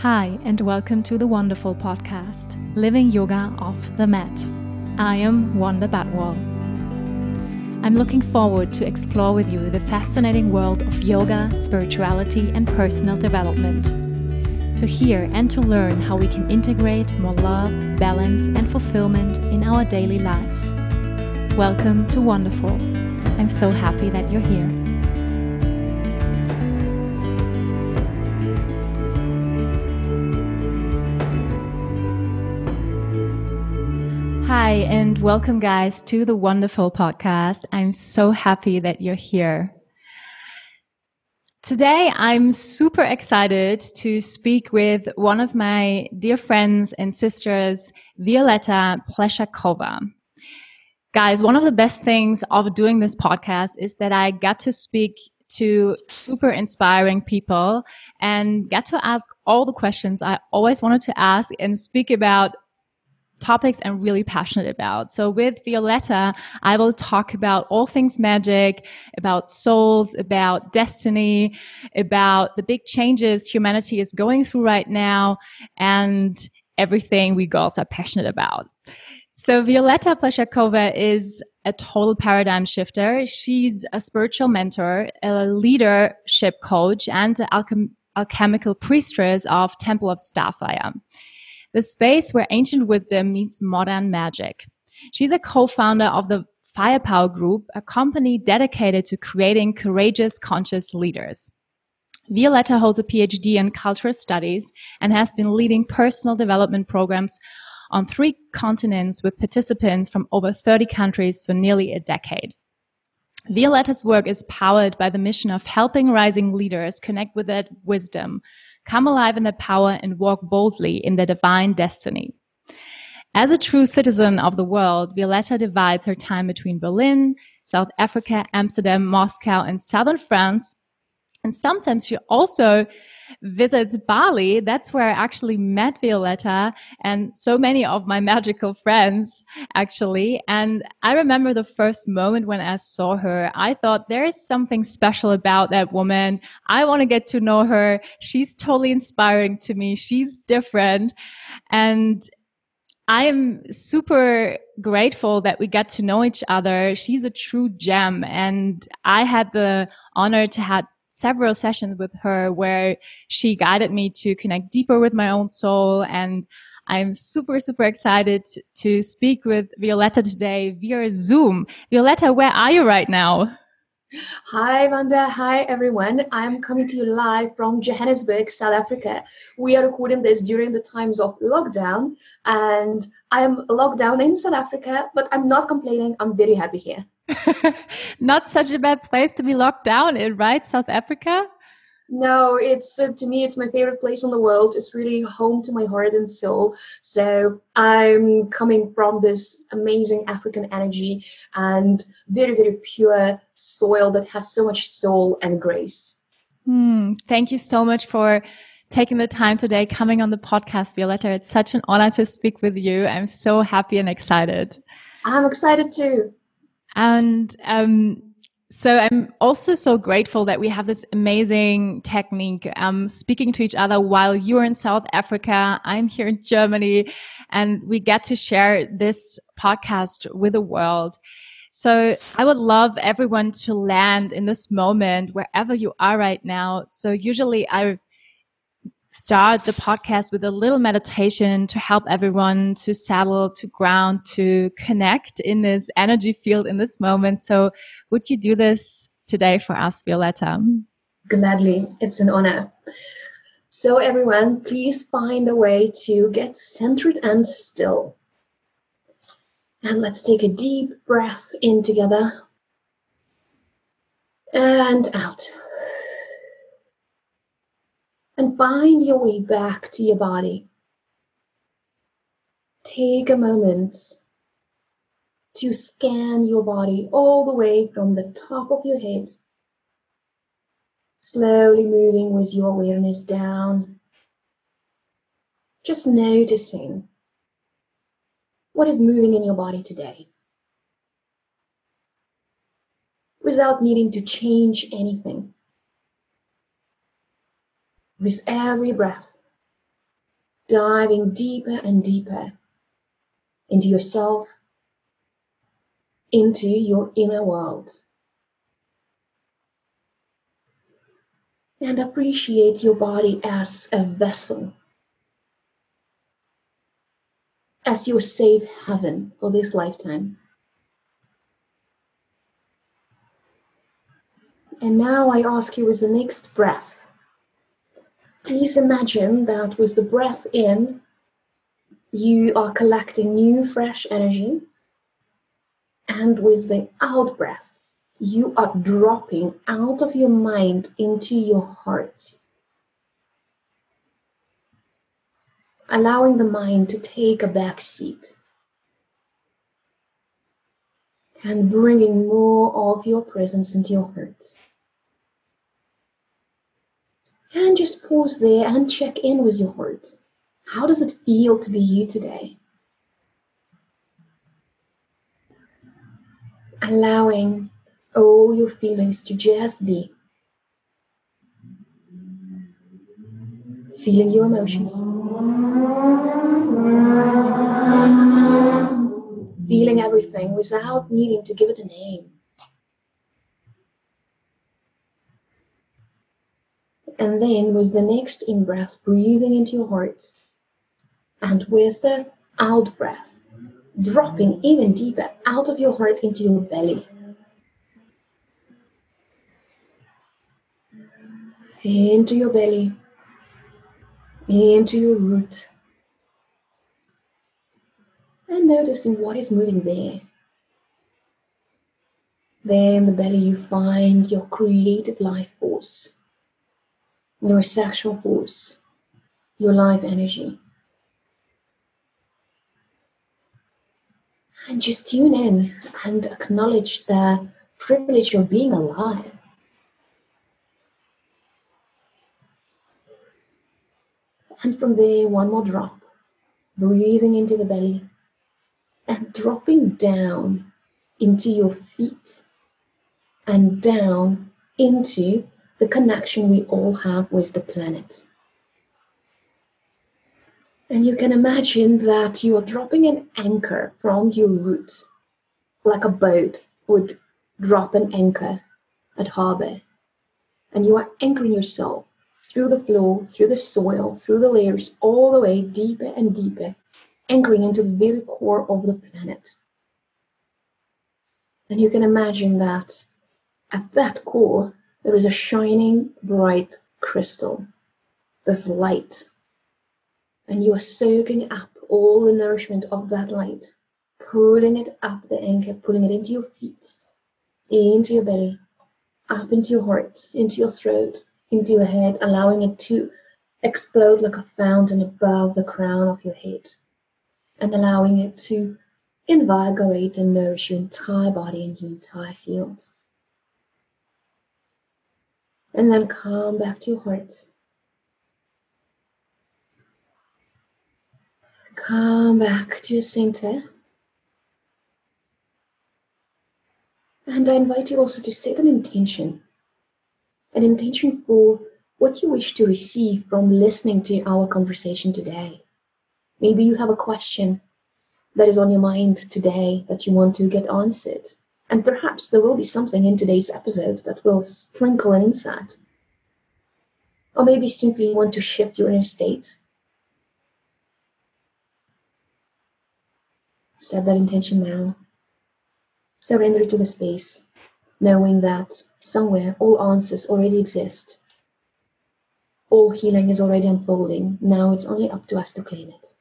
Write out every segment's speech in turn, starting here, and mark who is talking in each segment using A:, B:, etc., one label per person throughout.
A: Hi, and welcome to the Wonderful podcast, Living Yoga Off the Mat. I am Wanda Batwal. I'm looking forward to explore with you the fascinating world of yoga, spirituality, and personal development. To hear and to learn how we can integrate more love, balance, and fulfillment in our daily lives. Welcome to Wonderful. I'm so happy that you're here. Hi, and welcome, guys, to the Wonderful podcast. I'm so happy that you're here. Today, I'm super excited to speak with one of my dear friends and sisters, Violeta Pleshakova. Guys, one of the best things of doing this podcast is that I got to speak to super inspiring people and get to ask all the questions I always wanted to ask and speak about topics I'm really passionate about. So with Violetta, I will talk about all things magic, about souls, about destiny, about the big changes humanity is going through right now, and everything we girls are passionate about. So Violetta Pleshakova is a total paradigm shifter. She's a spiritual mentor, a leadership coach, and an alchem- alchemical priestess of Temple of Starfire the space where ancient wisdom meets modern magic. She's a co-founder of the Firepower Group, a company dedicated to creating courageous, conscious leaders. Violetta holds a PhD in cultural studies and has been leading personal development programs on three continents with participants from over 30 countries for nearly a decade. Violetta's work is powered by the mission of helping rising leaders connect with that wisdom come alive in their power, and walk boldly in their divine destiny. As a true citizen of the world, Violetta divides her time between Berlin, South Africa, Amsterdam, Moscow, and southern France. And sometimes she also visits Bali. That's where I actually met Violetta and so many of my magical friends, actually. And I remember the first moment when I saw her, I thought there is something special about that woman. I want to get to know her. She's totally inspiring to me. She's different. And I am super grateful that we got to know each other. She's a true gem and I had the honor to have several sessions with her where she guided me to connect deeper with my own soul. And I'm super, super excited to speak with Violetta today via Zoom. Violetta, where are you right now?
B: Hi, Wanda. Hi, everyone. I'm coming to you live from Johannesburg, South Africa. We are recording this during the times of lockdown, and I am locked down in South Africa, but I'm not complaining. I'm very happy here.
A: not such a bad place to be locked down in, right? South Africa?
B: No, it's uh, to me, it's my favorite place in the world. It's really home to my heart and soul. So I'm coming from this amazing African energy and very, very pure soil that has so much soul and grace.
A: Hmm. Thank you so much for taking the time today, coming on the podcast, Violetta. It's such an honor to speak with you. I'm so happy and excited.
B: I'm excited too.
A: And um, so I'm also so grateful that we have this amazing technique, um, speaking to each other while you're in South Africa, I'm here in Germany, and we get to share this podcast with the world. So I would love everyone to land in this moment wherever you are right now. So usually I start the podcast with a little meditation to help everyone to settle, to ground, to connect in this energy field in this moment. So, would you do this today for us, Violetta?
B: Gladly, it's an honor. So, everyone, please find a way to get centered and still. And let's take a deep breath in together and out and find your way back to your body. Take a moment to scan your body all the way from the top of your head, slowly moving with your awareness down, just noticing what is moving in your body today without needing to change anything with every breath, diving deeper and deeper into yourself, into your inner world. And appreciate your body as a vessel, as your safe haven for this lifetime. And now I ask you with the next breath. Please imagine that with the breath in, you are collecting new, fresh energy. And with the out breath, you are dropping out of your mind into your heart. Allowing the mind to take a back seat. And bringing more of your presence into your heart. And just pause there and check in with your heart. How does it feel to be you today? Allowing all your feelings to just be. Feeling your emotions. Feeling everything without needing to give it a name. And then with the next in breath, breathing into your heart. And with the out breath, dropping even deeper out of your heart into your belly. Into your belly, into your root. And noticing what is moving there. There in the belly, you find your creative life force your sexual force, your life energy. And just tune in and acknowledge the privilege of being alive. And from there, one more drop, breathing into the belly and dropping down into your feet and down into the connection we all have with the planet. And you can imagine that you are dropping an anchor from your root, like a boat would drop an anchor at harbor. And you are anchoring yourself through the floor, through the soil, through the layers, all the way deeper and deeper, anchoring into the very core of the planet. And you can imagine that at that core, there is a shining bright crystal, this light. And you are soaking up all the nourishment of that light, pulling it up the anchor, pulling it into your feet, into your belly, up into your heart, into your throat, into your head, allowing it to explode like a fountain above the crown of your head, and allowing it to invigorate and nourish your entire body and your entire field and then come back to your heart. Come back to your center. And I invite you also to set an intention, an intention for what you wish to receive from listening to our conversation today. Maybe you have a question that is on your mind today that you want to get answered. And perhaps there will be something in today's episode that will sprinkle an insight. Or maybe simply want to shift your inner state. Set that intention now. Surrender to the space, knowing that somewhere all answers already exist. All healing is already unfolding. Now it's only up to us to claim it.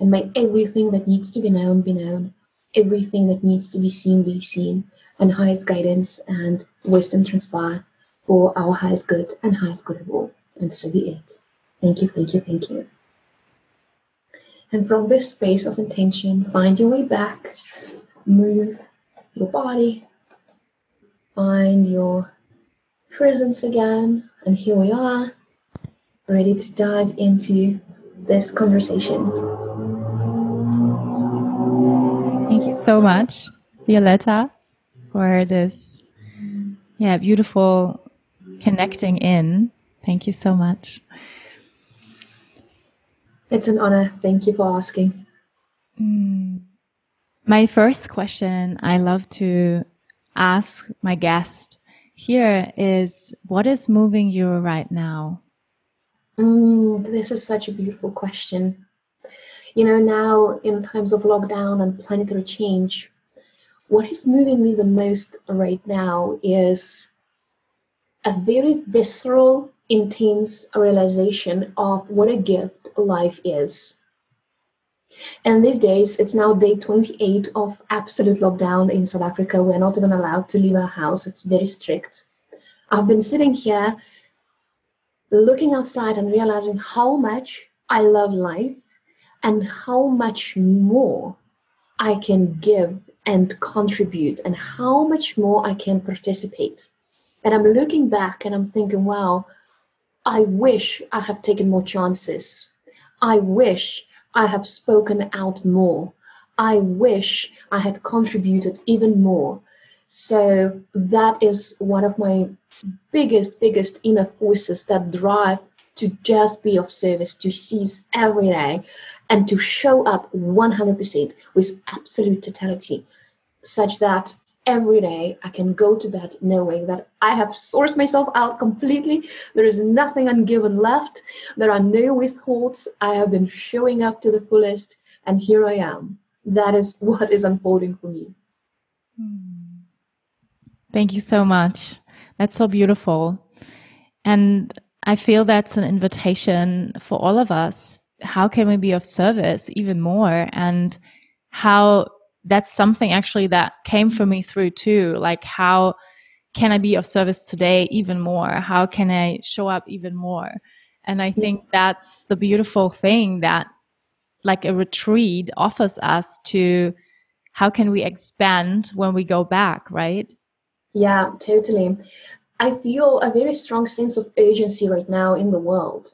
B: And may everything that needs to be known be known everything that needs to be seen be seen, and highest guidance and wisdom transpire for our highest good and highest good of all. And so be it. Thank you, thank you, thank you. And from this space of intention, find your way back, move your body, find your presence again, and here we are, ready to dive into this conversation.
A: So much, Violetta, for this yeah, beautiful connecting in. Thank you so much.
B: It's an honor. Thank you for asking.
A: Mm. My first question I love to ask my guest here is what is moving you right now?
B: Mm, this is such a beautiful question. You know, now in times of lockdown and planetary change, what is moving me the most right now is a very visceral, intense realization of what a gift life is. And these days, it's now day 28 of absolute lockdown in South Africa. We're not even allowed to leave our house, it's very strict. I've been sitting here looking outside and realizing how much I love life and how much more I can give and contribute and how much more I can participate. And I'm looking back and I'm thinking, wow, I wish I have taken more chances. I wish I have spoken out more. I wish I had contributed even more. So that is one of my biggest, biggest inner forces that drive to just be of service, to seize every day, and to show up 100% with absolute totality, such that every day I can go to bed knowing that I have sourced myself out completely. There is nothing ungiven left. There are no withholds. I have been showing up to the fullest, and here I am. That is what is unfolding for me. Hmm.
A: Thank you so much. That's so beautiful. And I feel that's an invitation for all of us. How can we be of service even more? And how that's something actually that came for me through too. Like, how can I be of service today even more? How can I show up even more? And I think that's the beautiful thing that like a retreat offers us to how can we expand when we go back, right?
B: Yeah, totally. I feel a very strong sense of urgency right now in the world.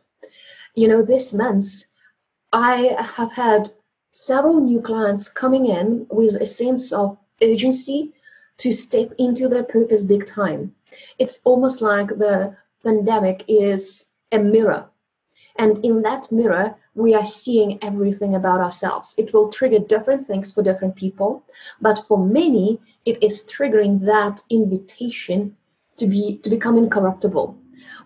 B: You know, this month I have had several new clients coming in with a sense of urgency to step into their purpose big time. It's almost like the pandemic is a mirror. And in that mirror, we are seeing everything about ourselves. It will trigger different things for different people, but for many, it is triggering that invitation to be to become incorruptible.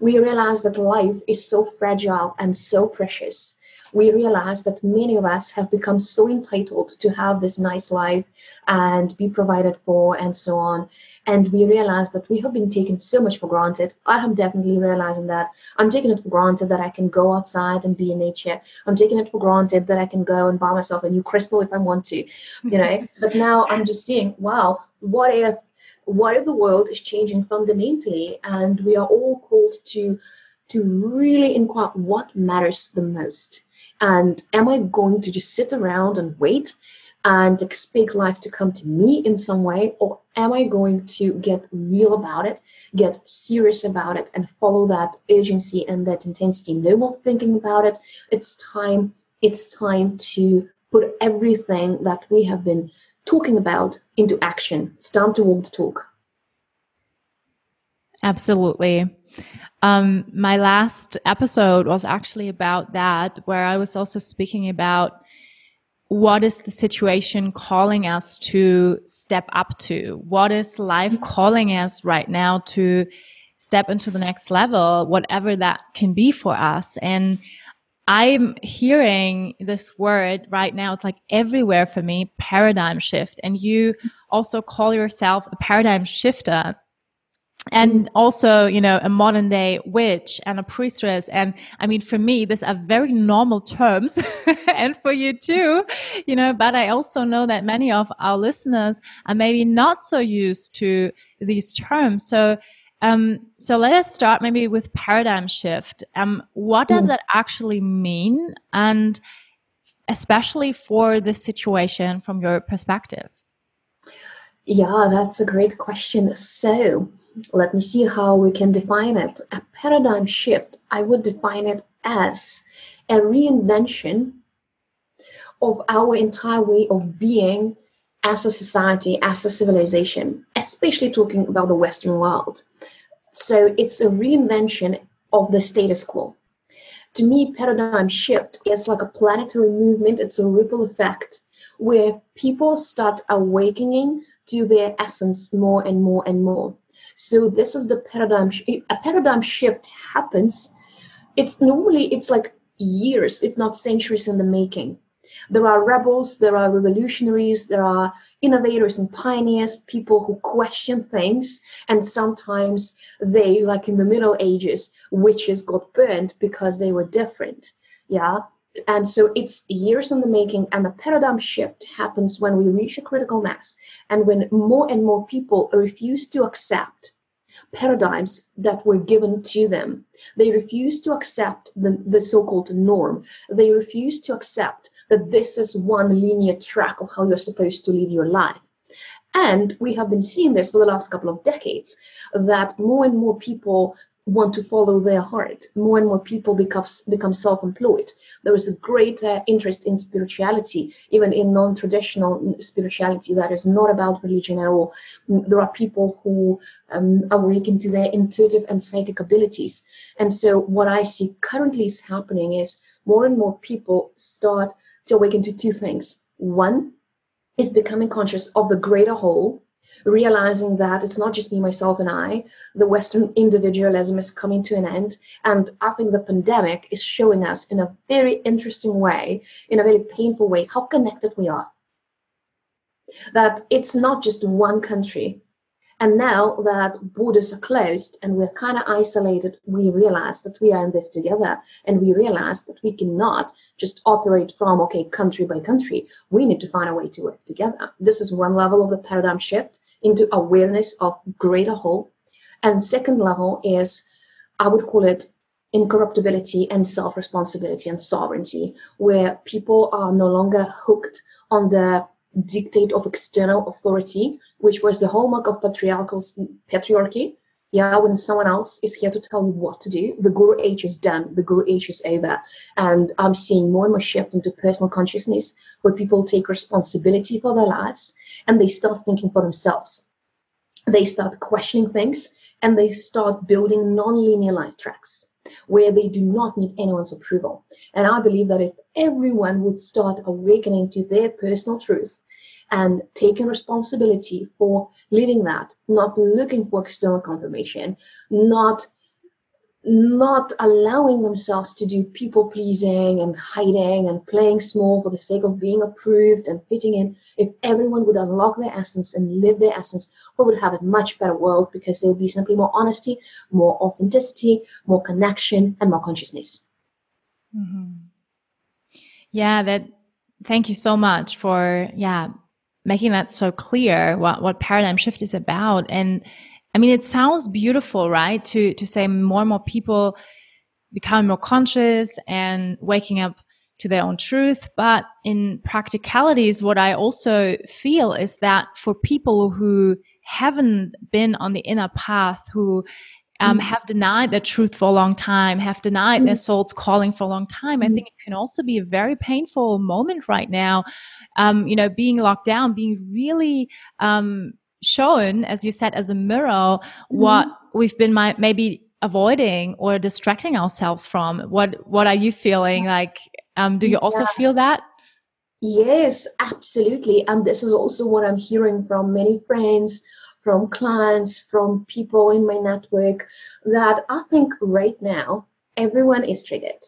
B: We realize that life is so fragile and so precious we realize that many of us have become so entitled to have this nice life and be provided for and so on. And we realize that we have been taken so much for granted. I am definitely realizing that. I'm taking it for granted that I can go outside and be in nature. I'm taking it for granted that I can go and buy myself a new crystal if I want to, you know. but now I'm just seeing, wow, what if what if the world is changing fundamentally and we are all called to to really inquire what matters the most and am I going to just sit around and wait and expect life to come to me in some way? Or am I going to get real about it, get serious about it, and follow that urgency and that intensity? No more thinking about it. It's time. It's time to put everything that we have been talking about into action. It's time to walk the talk.
A: Absolutely. Um, my last episode was actually about that, where I was also speaking about what is the situation calling us to step up to? What is life calling us right now to step into the next level, whatever that can be for us? And I'm hearing this word right now. It's like everywhere for me, paradigm shift. And you also call yourself a paradigm shifter and also you know a modern day witch and a priestess. And i mean for me these are very normal terms and for you too you know but i also know that many of our listeners are maybe not so used to these terms. So um, so let us start maybe with paradigm shift. Um, what does mm. that actually mean? And especially for this situation from your perspective
B: yeah, that's a great question. So let me see how we can define it. A paradigm shift, I would define it as a reinvention of our entire way of being as a society, as a civilization, especially talking about the Western world. So it's a reinvention of the status quo. To me, paradigm shift is like a planetary movement, it's a ripple effect where people start awakening to their essence more and more and more. So this is the paradigm. A paradigm shift happens. It's normally it's like years, if not centuries, in the making. There are rebels, there are revolutionaries, there are innovators and pioneers, people who question things, and sometimes they, like in the Middle Ages, witches got burned because they were different. Yeah. And so it's years in the making, and the paradigm shift happens when we reach a critical mass and when more and more people refuse to accept paradigms that were given to them. They refuse to accept the, the so called norm. They refuse to accept that this is one linear track of how you're supposed to live your life. And we have been seeing this for the last couple of decades that more and more people want to follow their heart. More and more people become, become self employed. There is a great uh, interest in spirituality, even in non traditional spirituality that is not about religion at all. Mm, there are people who um, awaken to their intuitive and psychic abilities. And so, what I see currently is happening is more and more people start to awaken to two things. One is becoming conscious of the greater whole, realizing that it's not just me, myself, and I. The Western individualism is coming to an end. And I think the pandemic is showing us in a very interesting way, in a very painful way, how connected we are. That it's not just one country, and now that borders are closed and we're kind of isolated, we realize that we are in this together. And we realize that we cannot just operate from, okay, country by country. We need to find a way to work together. This is one level of the paradigm shift into awareness of greater whole. And second level is, I would call it incorruptibility and self-responsibility and sovereignty, where people are no longer hooked on the dictate of external authority, which was the hallmark of patriarchal patriarchy. Yeah, when someone else is here to tell me what to do, the guru age is done, the guru age is over. And I'm seeing more and more shift into personal consciousness where people take responsibility for their lives and they start thinking for themselves. They start questioning things and they start building non-linear life tracks where they do not need anyone's approval. And I believe that if everyone would start awakening to their personal truth and taking responsibility for living that, not looking for external confirmation, not not allowing themselves to do people pleasing and hiding and playing small for the sake of being approved and fitting in. If everyone would unlock their essence and live their essence, we would have a much better world because there would be simply more honesty, more authenticity, more connection, and more consciousness.
A: Mm-hmm. Yeah, that. Thank you so much for yeah making that so clear what what paradigm shift is about and I mean, it sounds beautiful, right? To, to say more and more people becoming more conscious and waking up to their own truth. But in practicalities, what I also feel is that for people who haven't been on the inner path, who um, mm. have denied their truth for a long time, have denied mm. their soul's calling for a long time. Mm. I think it can also be a very painful moment right now. Um, you know, being locked down, being really um, shown, as you said, as a mirror, mm-hmm. what we've been my, maybe avoiding or distracting ourselves from. What What are you feeling like? Um, do you also yeah. feel that?
B: Yes, absolutely. And this is also what I'm hearing from many friends, from clients, from people in my network that I think right now everyone is triggered.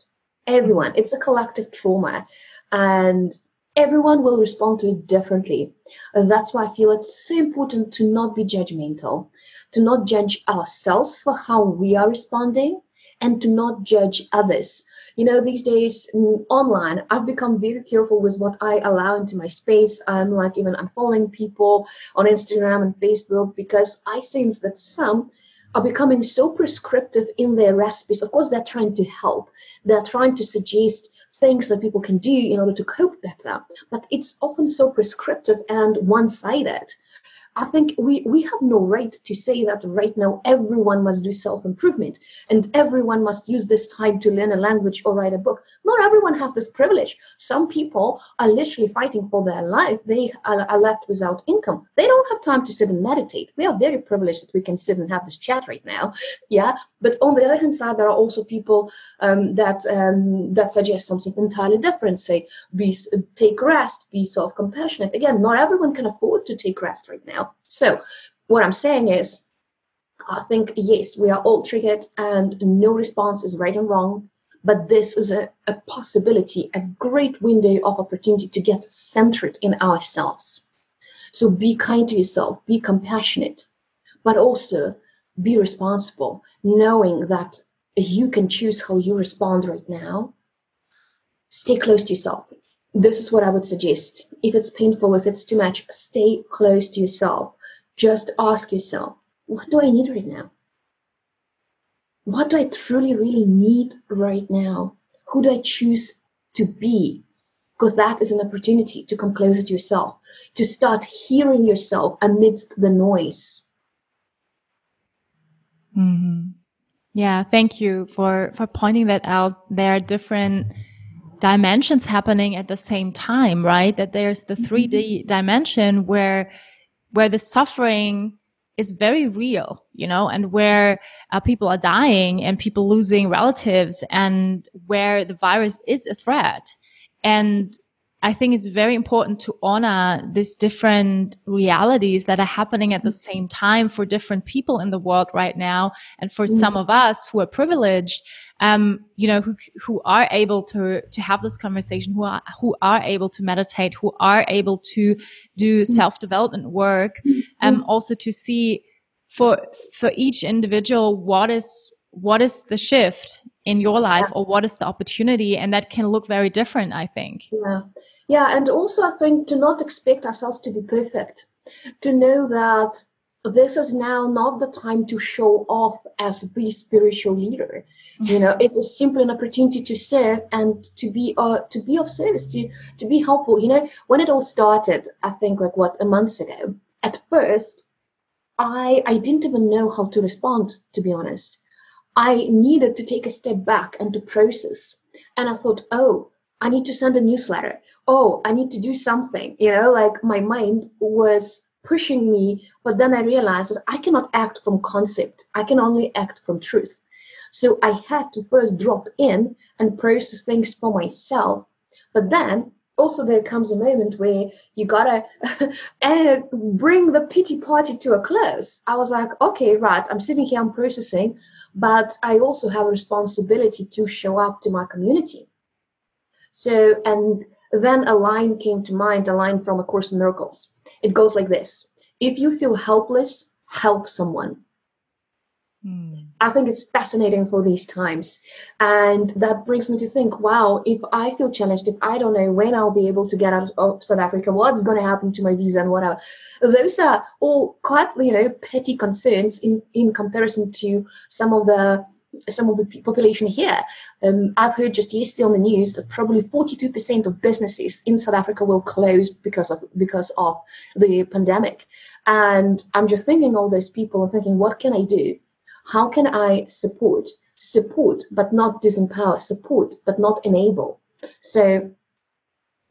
B: Everyone. It's a collective trauma. And everyone will respond to it differently. That's why I feel it's so important to not be judgmental, to not judge ourselves for how we are responding, and to not judge others. You know, these days mm, online, I've become very careful with what I allow into my space. I'm like even i'm following people on Instagram and Facebook because I sense that some are becoming so prescriptive in their recipes. Of course, they're trying to help. They're trying to suggest things that people can do in order to cope better, but it's often so prescriptive and one sided. I think we, we have no right to say that right now everyone must do self improvement and everyone must use this time to learn a language or write a book. Not everyone has this privilege. Some people are literally fighting for their life. They are, are left without income. They don't have time to sit and meditate. We are very privileged that we can sit and have this chat right now. Yeah. But on the other hand side, there are also people um, that um, that suggest something entirely different. Say, be take rest, be self compassionate. Again, not everyone can afford to take rest right now. So, what I'm saying is, I think, yes, we are all triggered and no response is right and wrong, but this is a, a possibility, a great window of opportunity to get centered in ourselves. So, be kind to yourself, be compassionate, but also be responsible, knowing that you can choose how you respond right now. Stay close to yourself this is what I would suggest. If it's painful, if it's too much, stay close to yourself. Just ask yourself, what do I need right now? What do I truly, really need right now? Who do I choose to be? Because that is an opportunity to come closer to yourself, to start hearing yourself amidst the noise.
A: Mm-hmm. Yeah, thank you for for pointing that out. There are different dimensions happening at the same time, right? That there's the 3D mm-hmm. dimension where, where the suffering is very real, you know, and where uh, people are dying and people losing relatives and where the virus is a threat. And I think it's very important to honor these different realities that are happening at the mm-hmm. same time for different people in the world right now. And for mm-hmm. some of us who are privileged, um, you know, who, who are able to, to have this conversation, who are, who are able to meditate, who are able to do mm-hmm. self development work, um, mm-hmm. also to see for, for each individual, what is, what is the shift in your life or what is the opportunity? And that can look very different, I think.
B: Yeah. Yeah. And also, I think to not expect ourselves to be perfect, to know that this is now not the time to show off as the spiritual leader you know it is simply an opportunity to serve and to be uh to be of service to to be helpful. You know when it all started i think like what a month ago at first i i didn't even know how to respond to be honest. I needed to take a step back and to process. And i thought oh i need to send a newsletter. Oh i need to do something. You know like my mind was pushing me but then i realized that i cannot act from concept. I can only act from truth so I had to first drop in and process things for myself. But then also there comes a moment where you gotta uh, bring the pity party to a close. I was like, okay, right, I'm sitting here, I'm processing, but I also have a responsibility to show up to my community. So, and then a line came to mind, a line from A Course in Miracles. It goes like this If you feel helpless, help someone. Mm. I think it's fascinating for these times. And that brings me to think wow, if I feel challenged, if I don't know when I'll be able to get out of South Africa, what's going to happen to my visa and whatever, those are all quite, you know, petty concerns in, in comparison to some of the some of the population here. Um, I've heard just yesterday on the news that probably 42% of businesses in South Africa will close because of because of the pandemic. And I'm just thinking all those people and thinking, what can I do? How can I support? Support, but not disempower. Support, but not enable. So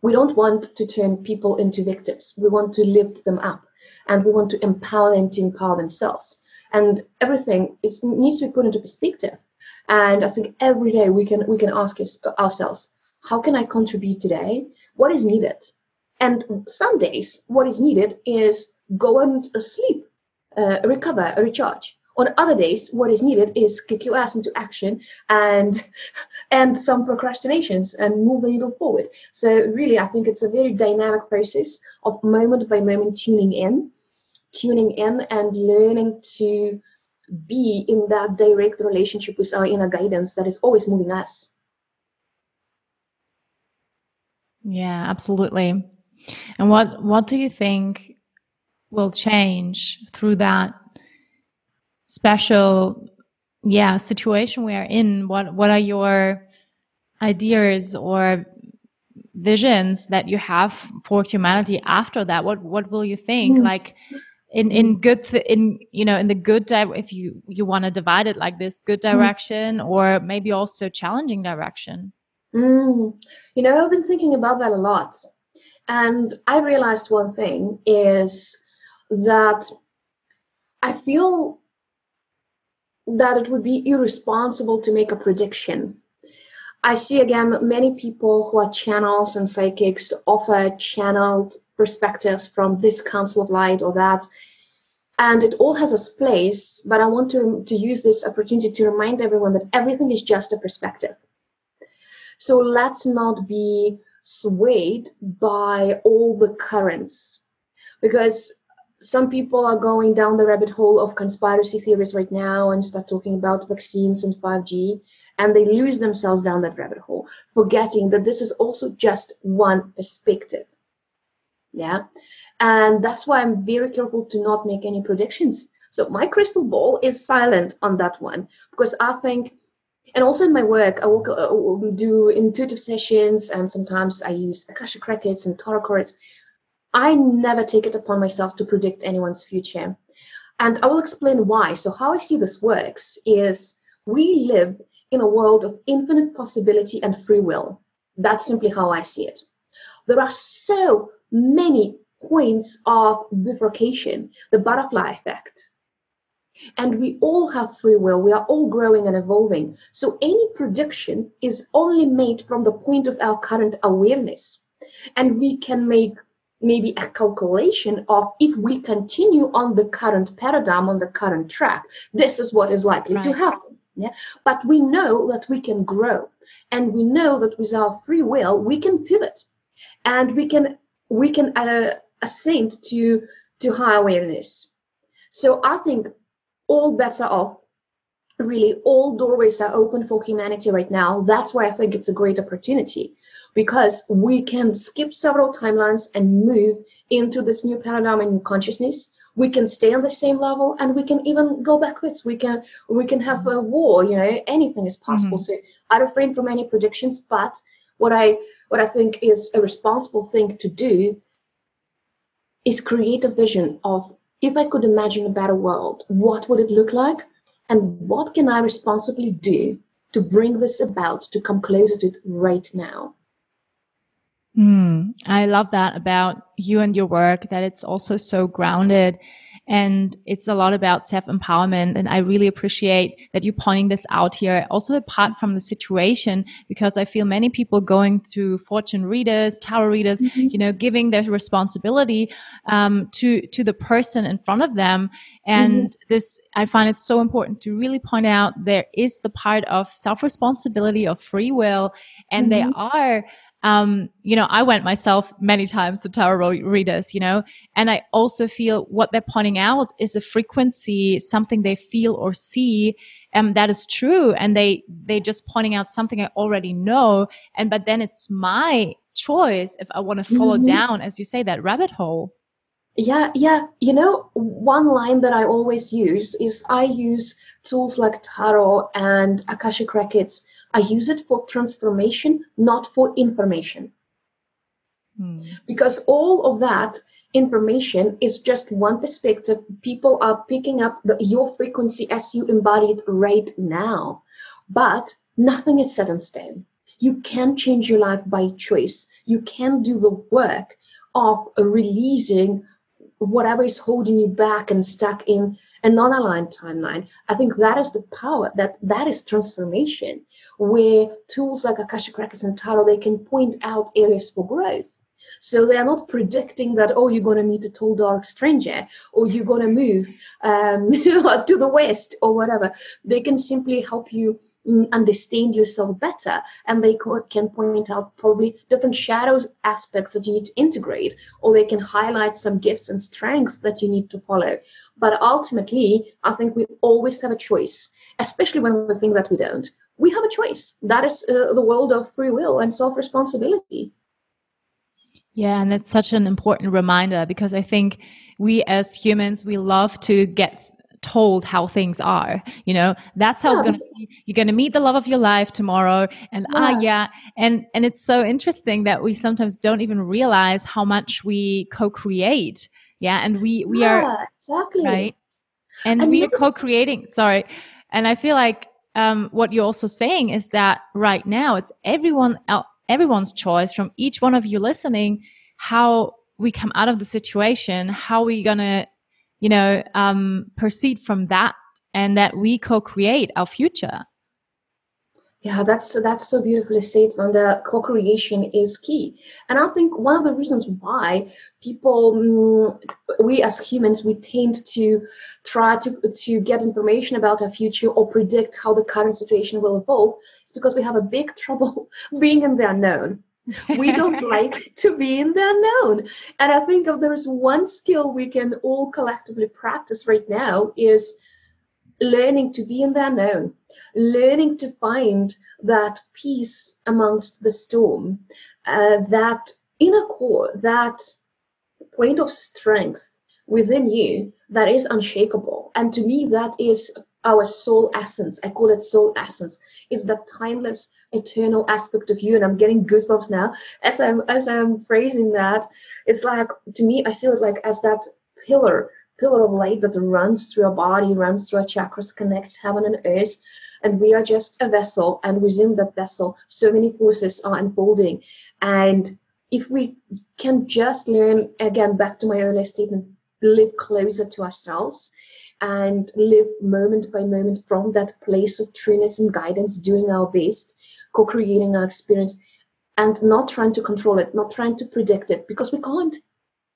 B: we don't want to turn people into victims. We want to lift them up and we want to empower them to empower themselves. And everything is, needs to be put into perspective. And I think every day we can we can ask ourselves, how can I contribute today? What is needed? And some days, what is needed is go and sleep, uh, recover, recharge. On other days, what is needed is kick your ass into action and and some procrastinations and move the needle forward. So really, I think it's a very dynamic process of moment by moment tuning in, tuning in and learning to be in that direct relationship with our inner guidance that is always moving us.
A: Yeah, absolutely. And what what do you think will change through that special yeah situation we are in what what are your ideas or visions that you have for humanity after that what what will you think mm. like in in good th- in you know in the good di- if you you want to divide it like this good mm. direction mm. or maybe also challenging direction
B: mm. you know i've been thinking about that a lot and i realized one thing is that i feel that it would be irresponsible to make a prediction. I see again many people who are channels and psychics offer channeled perspectives from this council of light or that. And it all has its place but i want to, to use this opportunity to remind everyone that everything is just a perspective. So let's not be swayed by all the currents because some people are going down the rabbit hole of conspiracy theories right now and start talking about vaccines and 5g and they lose themselves down that rabbit hole forgetting that this is also just one perspective yeah. And that's why I'm very careful to not make any predictions. So my crystal ball is silent on that one because I think, and also in my work, I work, uh, do intuitive sessions and sometimes I use Akashic records and tarot cards. I never take it upon myself to predict anyone's future. And I will explain why. So, how I see this works is we live in a world of infinite possibility and free will. That's simply how I see it. There are so many points of bifurcation, the butterfly effect. And we all have free will. We are all growing and evolving. So any prediction is only made from the point of our current awareness. And we can make maybe a calculation of if we continue on the current paradigm, on the current track, this is what is likely right. to happen. Yeah. But we know that we can grow. And we know that with our free will, we can pivot and we can we can uh, ascend to to high awareness. So I think all bets are off. Really, all doorways are open for humanity right now. That's why I think it's a great opportunity because we can skip several timelines and move into this new paradigm and new consciousness. We can stay on the same level and we can even go backwards. We can we can have a war, you know, anything is possible. Mm-hmm. So I refrain from any predictions, but what I what I think is a responsible thing to do is create a vision of if I could imagine a better world, what would it look like? And what can I responsibly do to bring this about to come closer to it right now?
A: Mm, I love that about you and your work, that it's also so grounded and it's a lot about self empowerment. And I really appreciate that you're pointing this out here. Also, apart from the situation, because I feel many people going through fortune readers, tarot readers, mm-hmm. you know, giving their responsibility um, to to the person in front of them. And mm-hmm. this, I find it so important to really point out there is the part of self responsibility of free will, and mm-hmm. they are um, you know, I went myself many times to tarot readers, you know, and I also feel what they're pointing out is a frequency, something they feel or see, and that is true. And they, they just pointing out something I already know. And, but then it's my choice if I want to follow mm-hmm. down, as you say, that rabbit hole.
B: Yeah, yeah. You know, one line that I always use is I use tools like tarot and Akashic records I use it for transformation, not for information. Hmm. Because all of that information is just one perspective. People are picking up the, your frequency as you embody it right now. But nothing is set in stone. You can change your life by choice. You can do the work of releasing whatever is holding you back and stuck in a non-aligned timeline. I think that is the power, that that is transformation where tools like Akashic Records and Tarot, they can point out areas for growth. So they are not predicting that, oh, you're going to meet a tall, dark stranger, or you're going to move um, to the west, or whatever. They can simply help you mm, understand yourself better, and they can point out probably different shadows aspects that you need to integrate, or they can highlight some gifts and strengths that you need to follow. But ultimately, I think we always have a choice, especially when we think that we don't we have a choice. That is uh, the world of free will and self responsibility.
A: Yeah, and it's such an important reminder because I think we as humans, we love to get told how things are. You know, that's how yeah. it's going to be. You're going to meet the love of your life tomorrow. And ah, yeah. ah, yeah. And, and it's so interesting that we sometimes don't even realize how much we co-create. Yeah. And we, we yeah. are
B: exactly
A: right and, and we are co-creating sorry and i feel like um, what you're also saying is that right now it's everyone everyone's choice from each one of you listening how we come out of the situation how we're gonna you know um, proceed from that and that we co-create our future
B: yeah, that's that's so beautifully said. And the co-creation is key. And I think one of the reasons why people, mm, we as humans, we tend to try to to get information about our future or predict how the current situation will evolve is because we have a big trouble being in the unknown. we don't like to be in the unknown. And I think if there is one skill we can all collectively practice right now is learning to be in the unknown learning to find that peace amongst the storm, uh, that inner core, that point of strength within you that is unshakable. And to me, that is our soul essence. I call it soul essence. It's that timeless, eternal aspect of you. And I'm getting goosebumps now as I'm as I'm phrasing that. It's like to me, I feel it like as that pillar, pillar of light that runs through our body, runs through our chakras, connects heaven and earth. And we are just a vessel and within that vessel. So many forces are unfolding. And if we can just learn again back to my earlier statement live closer to ourselves and live moment by moment from that place of trueness and guidance doing our best co-creating our experience and not trying to control it not trying to predict it because we can't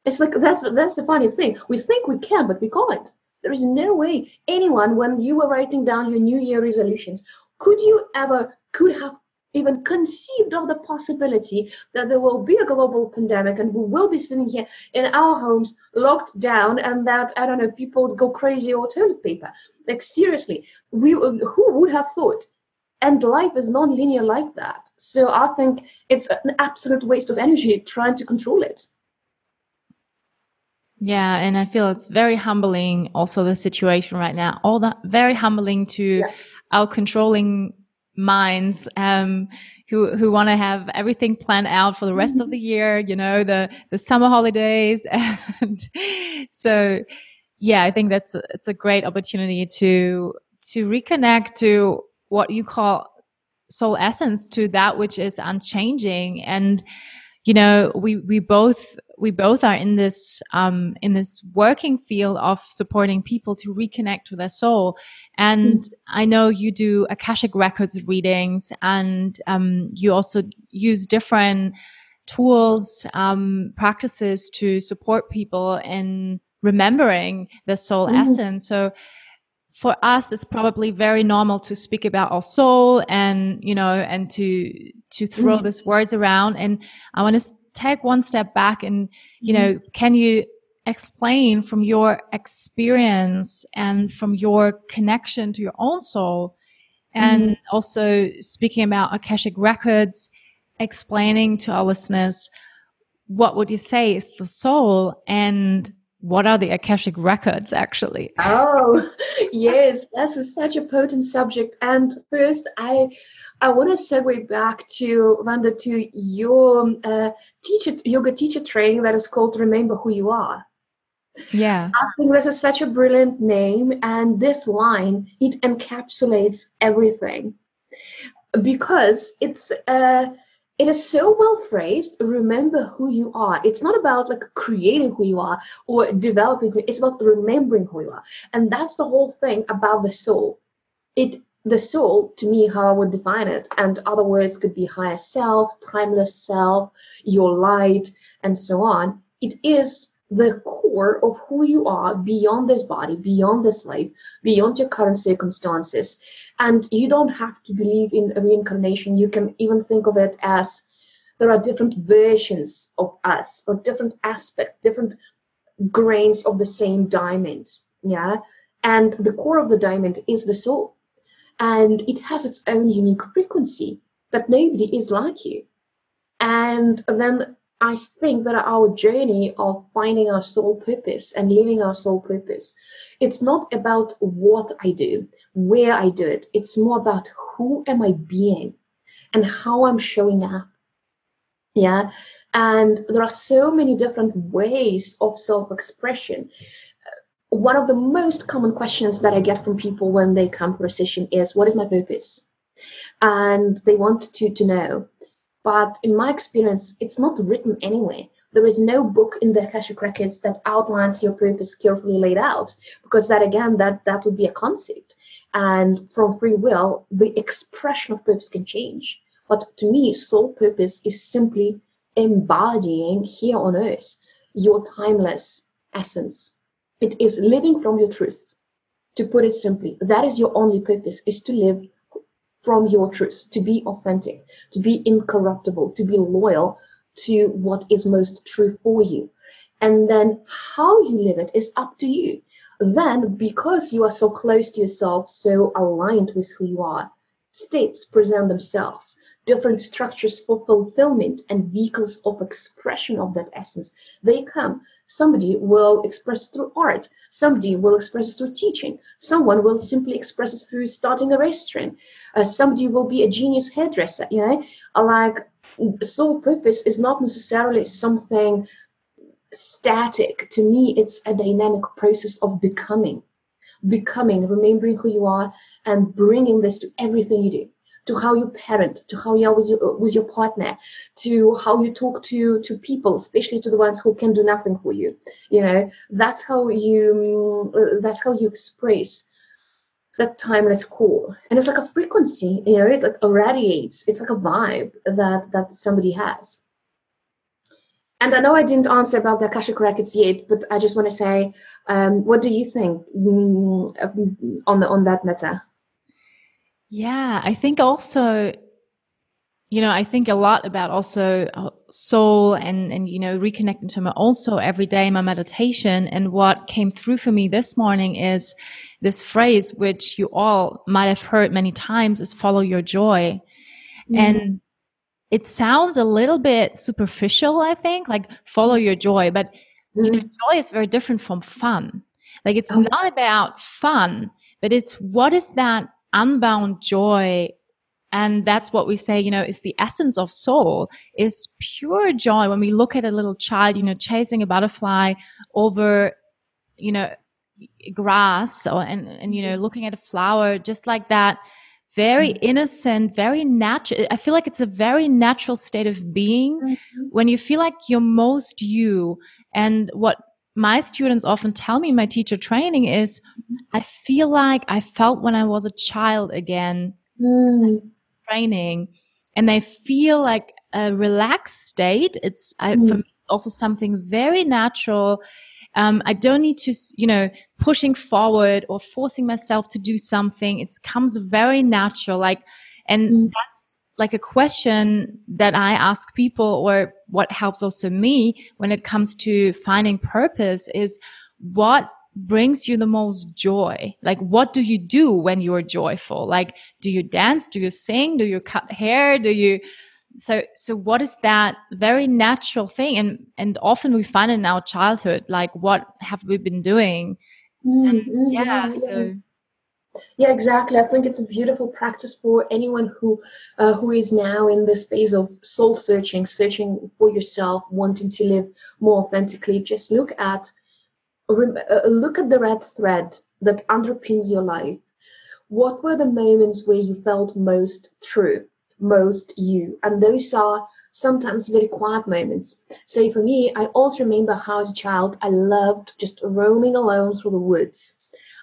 B: it's like that's that's the funny thing. We think we can but we can't. There is no way anyone, when you were writing down your New Year resolutions, could you ever could have even conceived of the possibility that there will be a global pandemic and we will be sitting here in our homes locked down and that i don't know people go crazy over toilet paper? Like seriously we who would have thought? And life is non-linear like that. So i think it's an absolute waste of energy trying to control it
A: yeah, and I feel it's very humbling also the situation right now. All that very humbling to yeah. our controlling minds um who who want to have everything planned out for the rest mm-hmm. of the year, you know, the the summer holidays and so yeah, I think that's it's a great opportunity to to reconnect to what you call soul essence to that which is unchanging and you know we we both we both are in this um, in this working field of supporting people to reconnect with their soul. And mm. I know you do Akashic Records readings, and um, you also use different tools, um, practices to support people in remembering the soul mm. essence. So for us, it's probably very normal to speak about our soul and you know and to to throw mm. these words around. And I want to take one step back and, you know, mm-hmm. can you explain from your experience and from your connection to your own soul and mm-hmm. also speaking about Akashic records, explaining to our listeners what would you say is the soul and what are the Akashic records actually?
B: Oh, yes, that's a, such a potent subject. And first, I I want to segue back to Wanda to your uh, teacher yoga teacher training that is called Remember Who You Are.
A: Yeah,
B: I think this is such a brilliant name, and this line it encapsulates everything because it's uh, it is so well phrased. Remember who you are. It's not about like creating who you are or developing who. It's about remembering who you are, and that's the whole thing about the soul. It the soul, to me, how I would define it, and other words could be higher self, timeless self, your light, and so on. It is the core of who you are beyond this body, beyond this life, beyond your current circumstances. And you don't have to believe in reincarnation. You can even think of it as there are different versions of us, or different aspects, different grains of the same diamond. Yeah. And the core of the diamond is the soul and it has its own unique frequency that nobody is like you. And then i think that our journey of finding our soul purpose and living our soul purpose it's not about what i do where i do it. It's more about who am i being and how i'm showing up. Yeah? And there are so many different ways of self-expression one of the most common questions that I get from people when they come for a session is, What is my purpose? And they want to, to know. But in my experience, it's not written anywhere. There is no book in the Akashic Records that outlines your purpose carefully laid out, because that again, that that would be a concept. And from free will, the expression of purpose can change. But to me, soul purpose is simply embodying here on earth your timeless essence. It is living from your truth. To put it simply, that is your only purpose, is to live from your truth, to be authentic, to be incorruptible, to be loyal to what is most true for you. And then how you live it is up to you. Then, because you are so close to yourself, so aligned with who you are, steps present themselves different structures for fulfillment and vehicles of expression of that essence. They come. Somebody will express through art. Somebody will express through teaching. Someone will simply express it through starting a restaurant. Uh, somebody will be a genius hairdresser. You know, like soul purpose is not necessarily something static. To me, it's a dynamic process of becoming, becoming, remembering who you are, and bringing this to everything you do to how you parent, to how you are with your, with your partner, to how you talk to, to people, especially to the ones who can do nothing for you. You know, that's how you, uh, that's how you express that timeless call. And it's like a frequency, you know, it like irradiates. It's like a vibe that, that somebody has. And I know I didn't answer about the Akashic Records yet, but I just want to say, um, what do you think mm, on the on that matter?
A: Yeah, I think also, you know, I think a lot about also uh, soul and, and, you know, reconnecting to my also every day in my meditation. And what came through for me this morning is this phrase, which you all might have heard many times is follow your joy. Mm-hmm. And it sounds a little bit superficial, I think, like follow your joy, but mm-hmm. you know, mm-hmm. joy is very different from fun. Like it's oh. not about fun, but it's what is that unbound joy and that's what we say you know is the essence of soul is pure joy when we look at a little child you know chasing a butterfly over you know grass or and and you know looking at a flower just like that very mm-hmm. innocent very natural i feel like it's a very natural state of being mm-hmm. when you feel like you're most you and what my students often tell me in my teacher training is I feel like I felt when I was a child again mm. training and they feel like a relaxed state. It's I, mm. also something very natural. Um, I don't need to, you know, pushing forward or forcing myself to do something. It comes very natural. Like, and mm. that's like a question that I ask people or what helps also me when it comes to finding purpose is what brings you the most joy? Like, what do you do when you are joyful? Like, do you dance? Do you sing? Do you cut hair? Do you, so, so what is that very natural thing? And, and often we find in our childhood, like, what have we been doing? Mm-hmm. And yeah, yeah, so.
B: Yeah, exactly. I think it's a beautiful practice for anyone who uh, who is now in the space of soul searching, searching for yourself, wanting to live more authentically. Just look at uh, look at the red thread that underpins your life. What were the moments where you felt most true, most you? And those are sometimes very quiet moments. So for me, I also remember how as a child I loved just roaming alone through the woods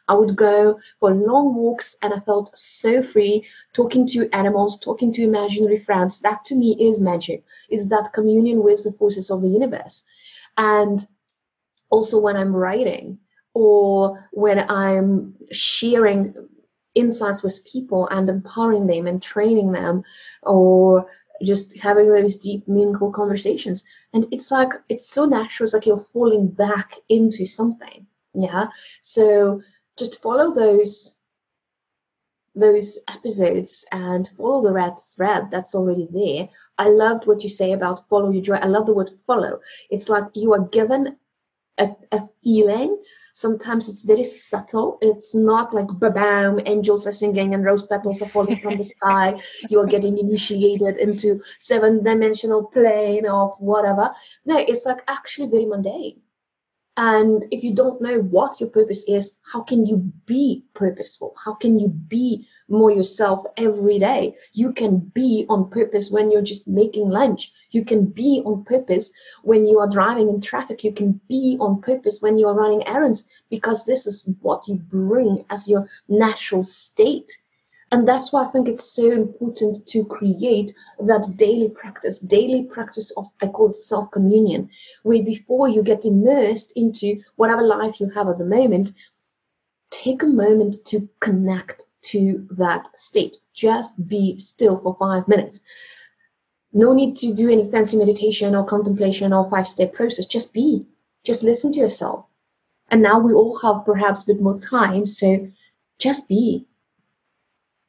B: I would go for long walks and I felt so free talking to animals, talking to imaginary friends. That to me is magic, It's that communion with the forces of the universe. And also when I'm writing or when I'm sharing insights with people and empowering them and training them or just having those deep meaningful conversations and it's like it's so natural it's like you're falling back into something yeah so just follow those those episodes and follow the red thread that's already there. I loved what you say about follow your joy. I love the word follow. It's like you are given a, a feeling. Sometimes it's very subtle. It's not like ba bam, angels are singing and rose petals are falling from the sky. You are getting initiated into seven dimensional plane of whatever. No, it's like actually very mundane And if you don't know what your purpose is, how can you be purposeful? How can you be more yourself every day? You can be on purpose when you're just making lunch. You can be on purpose when you are driving in traffic. You can be on purpose when you are running errands because this is what you bring as your natural state. And that's why I think it's so important to create that daily practice, daily practice of, I call it self communion, where before you get immersed into whatever life you have at the moment, take a moment to connect to that state. Just be still for five minutes. No need to do any fancy meditation or contemplation or five step process. Just be, just listen to yourself. And now we all have perhaps a bit more time. So just be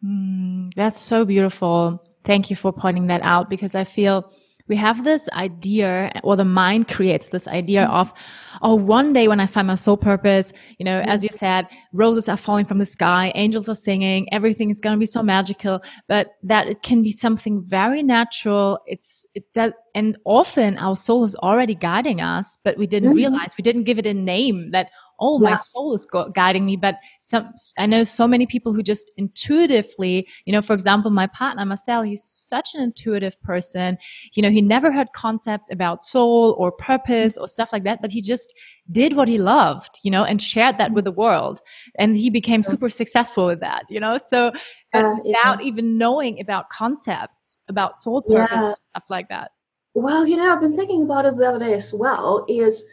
A: Mm, that's so beautiful. Thank you for pointing that out because I feel we have this idea or the mind creates this idea of oh one day when i find my soul purpose you know as you said roses are falling from the sky angels are singing everything is going to be so magical but that it can be something very natural it's it that and often our soul is already guiding us but we didn't mm-hmm. realize we didn't give it a name that oh yeah. my soul is guiding me but some i know so many people who just intuitively you know for example my partner marcel he's such an intuitive person you know he never heard concepts about soul or purpose or stuff like that but he just did what he loved you know and shared that with the world and he became super successful with that you know so uh, without yeah. even knowing about concepts about soul purpose yeah. stuff like that
B: well you know i've been thinking about it the other day as well is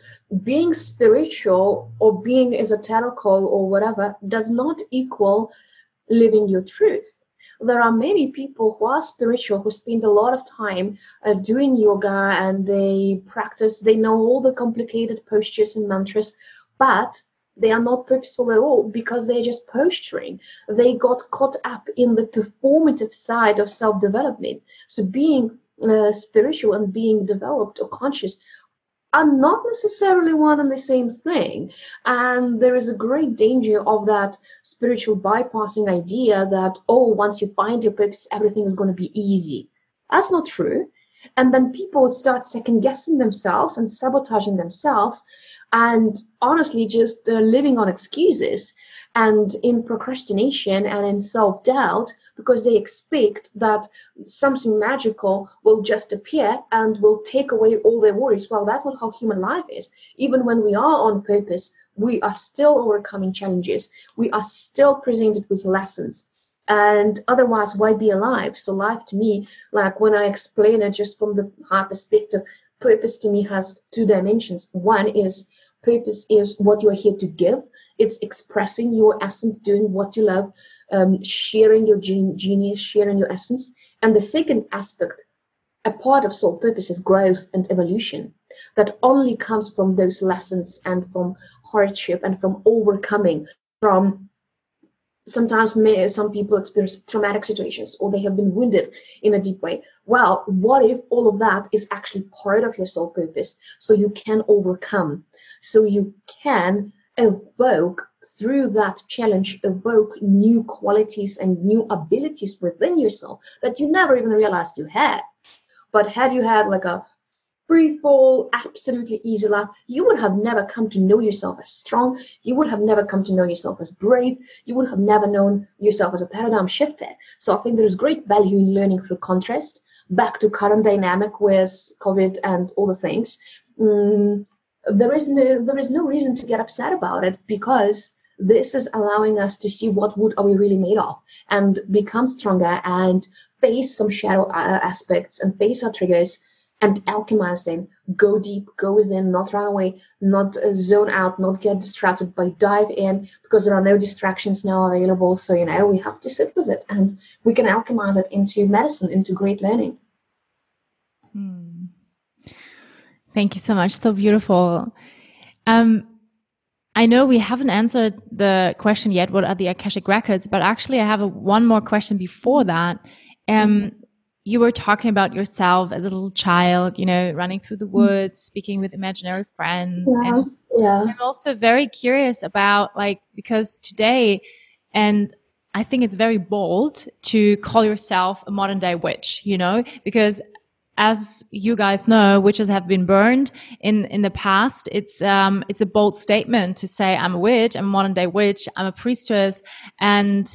B: being spiritual or being esoterical or whatever does not equal living your truth. There are many people who are spiritual who spend a lot of time uh, doing yoga and they practice, they know all the complicated postures and mantras, but they are not purposeful at all because they're just posturing. They got caught up in the performative side of self development. So, being uh, spiritual and being developed or conscious are not necessarily one and the same thing. And there is a great danger of that spiritual bypassing idea that, oh, once you find your purpose, everything is going to be easy. That's not true. And then people start second guessing themselves and sabotaging themselves and honestly just uh, living on excuses and in procrastination and in self doubt because they expect that something magical will just appear and will take away all their worries. Well, that's not how human life is. Even when we are on purpose, we are still overcoming challenges, we are still presented with lessons. And otherwise, why be alive? So, life to me, like when I explain it just from the high perspective, purpose to me has two dimensions. One is purpose is what you are here to give it's expressing your essence, doing what you love, um, sharing your gen- genius, sharing your essence. And the second aspect, a part of soul purpose is growth and evolution that only comes from those lessons and from hardship and from overcoming, from sometimes may, some people experience traumatic situations or they have been wounded in a deep way. Well, what if all of that is actually part of your soul purpose so you can overcome, so you can evoke through that challenge evoke new qualities and new abilities within yourself that you never even realized you had. But had you had like a free fall absolutely easy life you would have never come to know yourself as strong. You would have never come to know yourself as brave. You would have never known yourself as a paradigm shifter. So i think there is great value in learning through contrast back to current dynamic with covid and all the things. Mm, there is no there is no reason to get upset about it because this is allowing us to see what wood are we really made of and become stronger and face some shadow uh, aspects and face our triggers and alchemize them. Go deep go within not run away not uh, zone out not get distracted but dive in because there are no distractions now available. So you know we have to sit with it and we can alchemize it into medicine into great learning.
A: Hmm. Thank you so much. So beautiful. Um, I know we haven't answered the question yet. What are the Akashic records? But actually, I have a, one more question before that. Um, you were talking about yourself as a little child, you know, running through the mm-hmm. woods, speaking with imaginary friends.
B: Yeah, and yeah.
A: I'm also very curious about, like, because today, and I think it's very bold to call yourself a modern day witch, you know, because as you guys know, witches have been burned in in the past. It's um it's a bold statement to say I'm a witch, I'm a modern day witch, I'm a priestess, and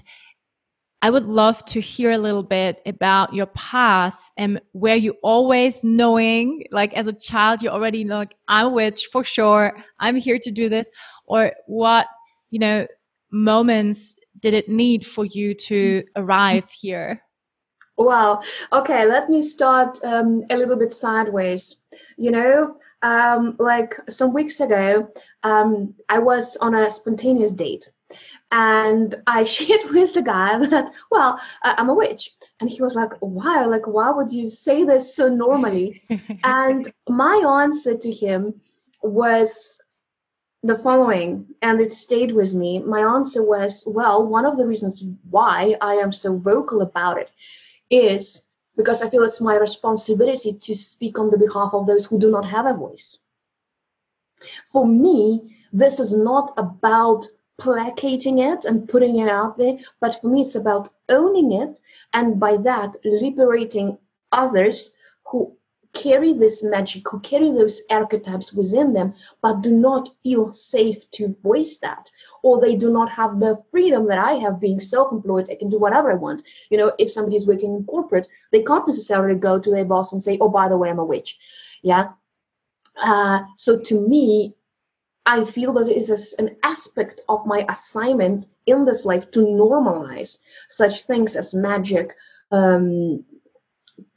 A: I would love to hear a little bit about your path and where you always knowing, like as a child, you already know, like, I'm a witch for sure. I'm here to do this. Or what, you know, moments did it need for you to arrive here?
B: Well, okay, let me start um, a little bit sideways. You know, um, like some weeks ago, um, I was on a spontaneous date and I shared with the guy that, well, I'm a witch. And he was like, why? Like, why would you say this so normally? and my answer to him was the following, and it stayed with me. My answer was, well, one of the reasons why I am so vocal about it is because I feel it's my responsibility to speak on the behalf of those who do not have a voice. For me, this is not about placating it and putting it out there, but for me, it's about owning it and by that, liberating others who carry this magic, who carry those archetypes within them, but do not feel safe to voice that, or they do not have the freedom that I have being self employed. I can do whatever I want. You know, if somebody is working in corporate, they can't necessarily go to their boss and say, oh, by the way, I'm a witch. Yeah. Uh, so to me, I feel that it is an aspect of my assignment in this life to normalize such things as magic, um,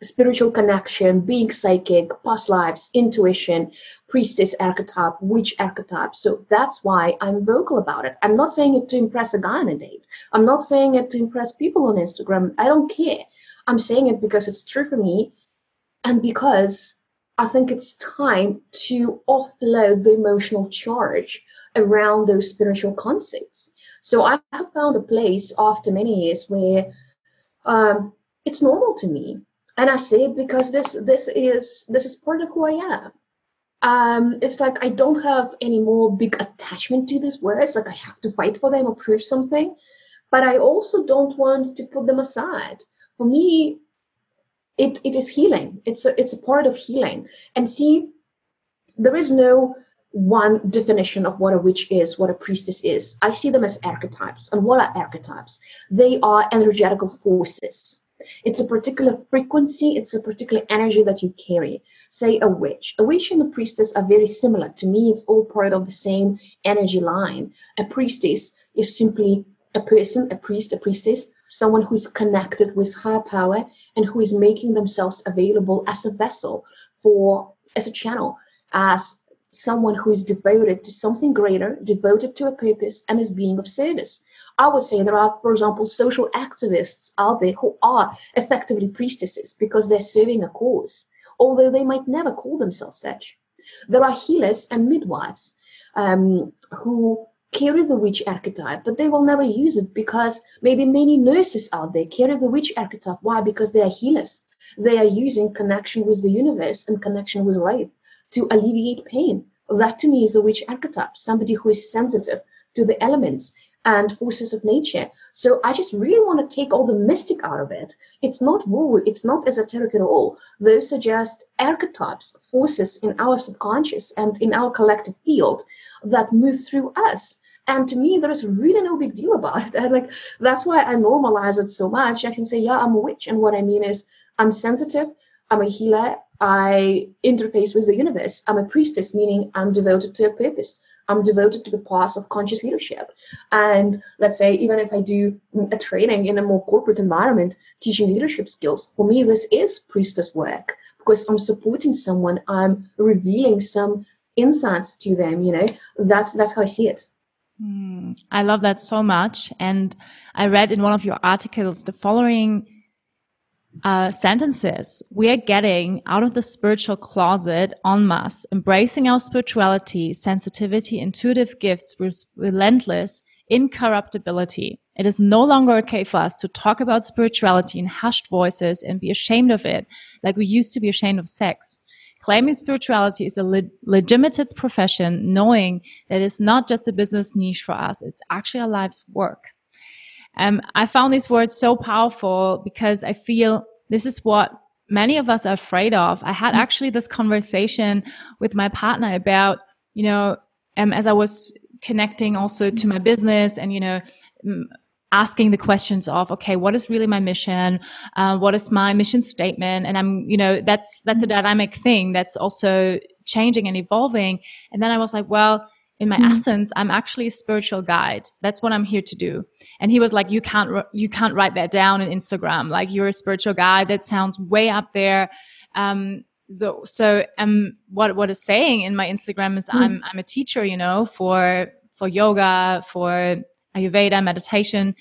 B: spiritual connection, being psychic, past lives, intuition, priestess archetype, witch archetype. So that's why I'm vocal about it. I'm not saying it to impress a guy on a date. I'm not saying it to impress people on Instagram. I don't care. I'm saying it because it's true for me and because I think it's time to offload the emotional charge around those spiritual concepts. So I have found a place after many years where um, it's normal to me, and I say it because this this is this is part of who I am. Um, it's like I don't have any more big attachment to these words, like I have to fight for them or prove something, but I also don't want to put them aside. For me, it, it is healing. It's a, it's a part of healing. And see, there is no one definition of what a witch is, what a priestess is. I see them as archetypes. And what are archetypes? They are energetical forces. It's a particular frequency, it's a particular energy that you carry. Say a witch. A witch and a priestess are very similar. To me, it's all part of the same energy line. A priestess is simply a person, a priest, a priestess someone who is connected with higher power and who is making themselves available as a vessel for as a channel as someone who is devoted to something greater devoted to a purpose and is being of service i would say there are for example social activists out there who are effectively priestesses because they're serving a cause although they might never call themselves such there are healers and midwives um, who carry the witch archetype, but they will never use it because maybe many nurses out there carry the witch archetype. Why? Because they are healers. They are using connection with the universe and connection with life to alleviate pain. That to me is a witch archetype, somebody who is sensitive to the elements and forces of nature. So I just really want to take all the mystic out of it. It's not woo, it's not esoteric at all. Those are just archetypes, forces in our subconscious and in our collective field that move through us. And to me, there is really no big deal about it. like that's why I normalize it so much. I can say, yeah, I'm a witch, and what I mean is I'm sensitive, I'm a healer, I interface with the universe. I'm a priestess, meaning I'm devoted to a purpose. I'm devoted to the path of conscious leadership. And let's say, even if I do a training in a more corporate environment, teaching leadership skills, for me, this is priestess work because I'm supporting someone, I'm revealing some insights to them you know? That's that's how i see it.
A: Mm, i love that so much. And i read in one of your articles the following uh, sentences. We are getting out of the spiritual closet en masse embracing our spirituality sensitivity intuitive gifts with relentless incorruptibility. It is no longer okay for us to talk about spirituality in hushed voices and be ashamed of it like we used to be ashamed of sex. Claiming spirituality is a le- legitimate profession, knowing that it's not just a business niche for us, it's actually our life's work. Um, I found these words so powerful because I feel this is what many of us are afraid of. I had mm. actually this conversation with my partner about, you know, um, as I was connecting also to my business and, you know, asking the questions of okay what is really my mission uh, what is my mission statement and i'm you know that's that's a mm. dynamic thing that's also changing and evolving and then i was like well in my mm-hmm. essence i'm actually a spiritual guide that's what i'm here to do and he was like you can't you can't write that down in instagram like you're a spiritual guide that sounds way up there um so so um what what is saying in my instagram is mm-hmm. i'm i'm a teacher you know for for yoga for ayurveda meditation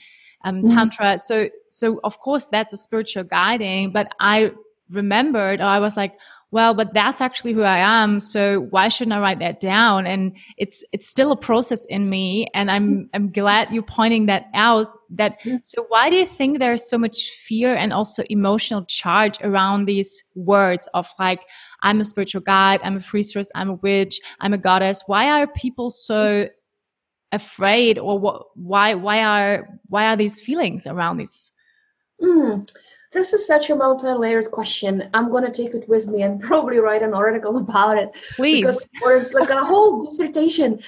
A: um mm-hmm. tantra so so of course that's a spiritual guiding but i remembered or i was like well, but that's actually who I am. So why shouldn't I write that down? And it's, it's still a process in me. And I'm, I'm glad you're pointing that out that, so why do you think there's so much fear and also emotional charge around these words of like, I'm a spiritual guide, I'm a priestess, I'm a witch, I'm a goddess. Why are people so afraid or what, why, why are, why are these feelings around this?
B: Mm. This is such a multi-layered question. I'm gonna take it with me and probably write an article about it.
A: Please,
B: because, or it's like a whole dissertation.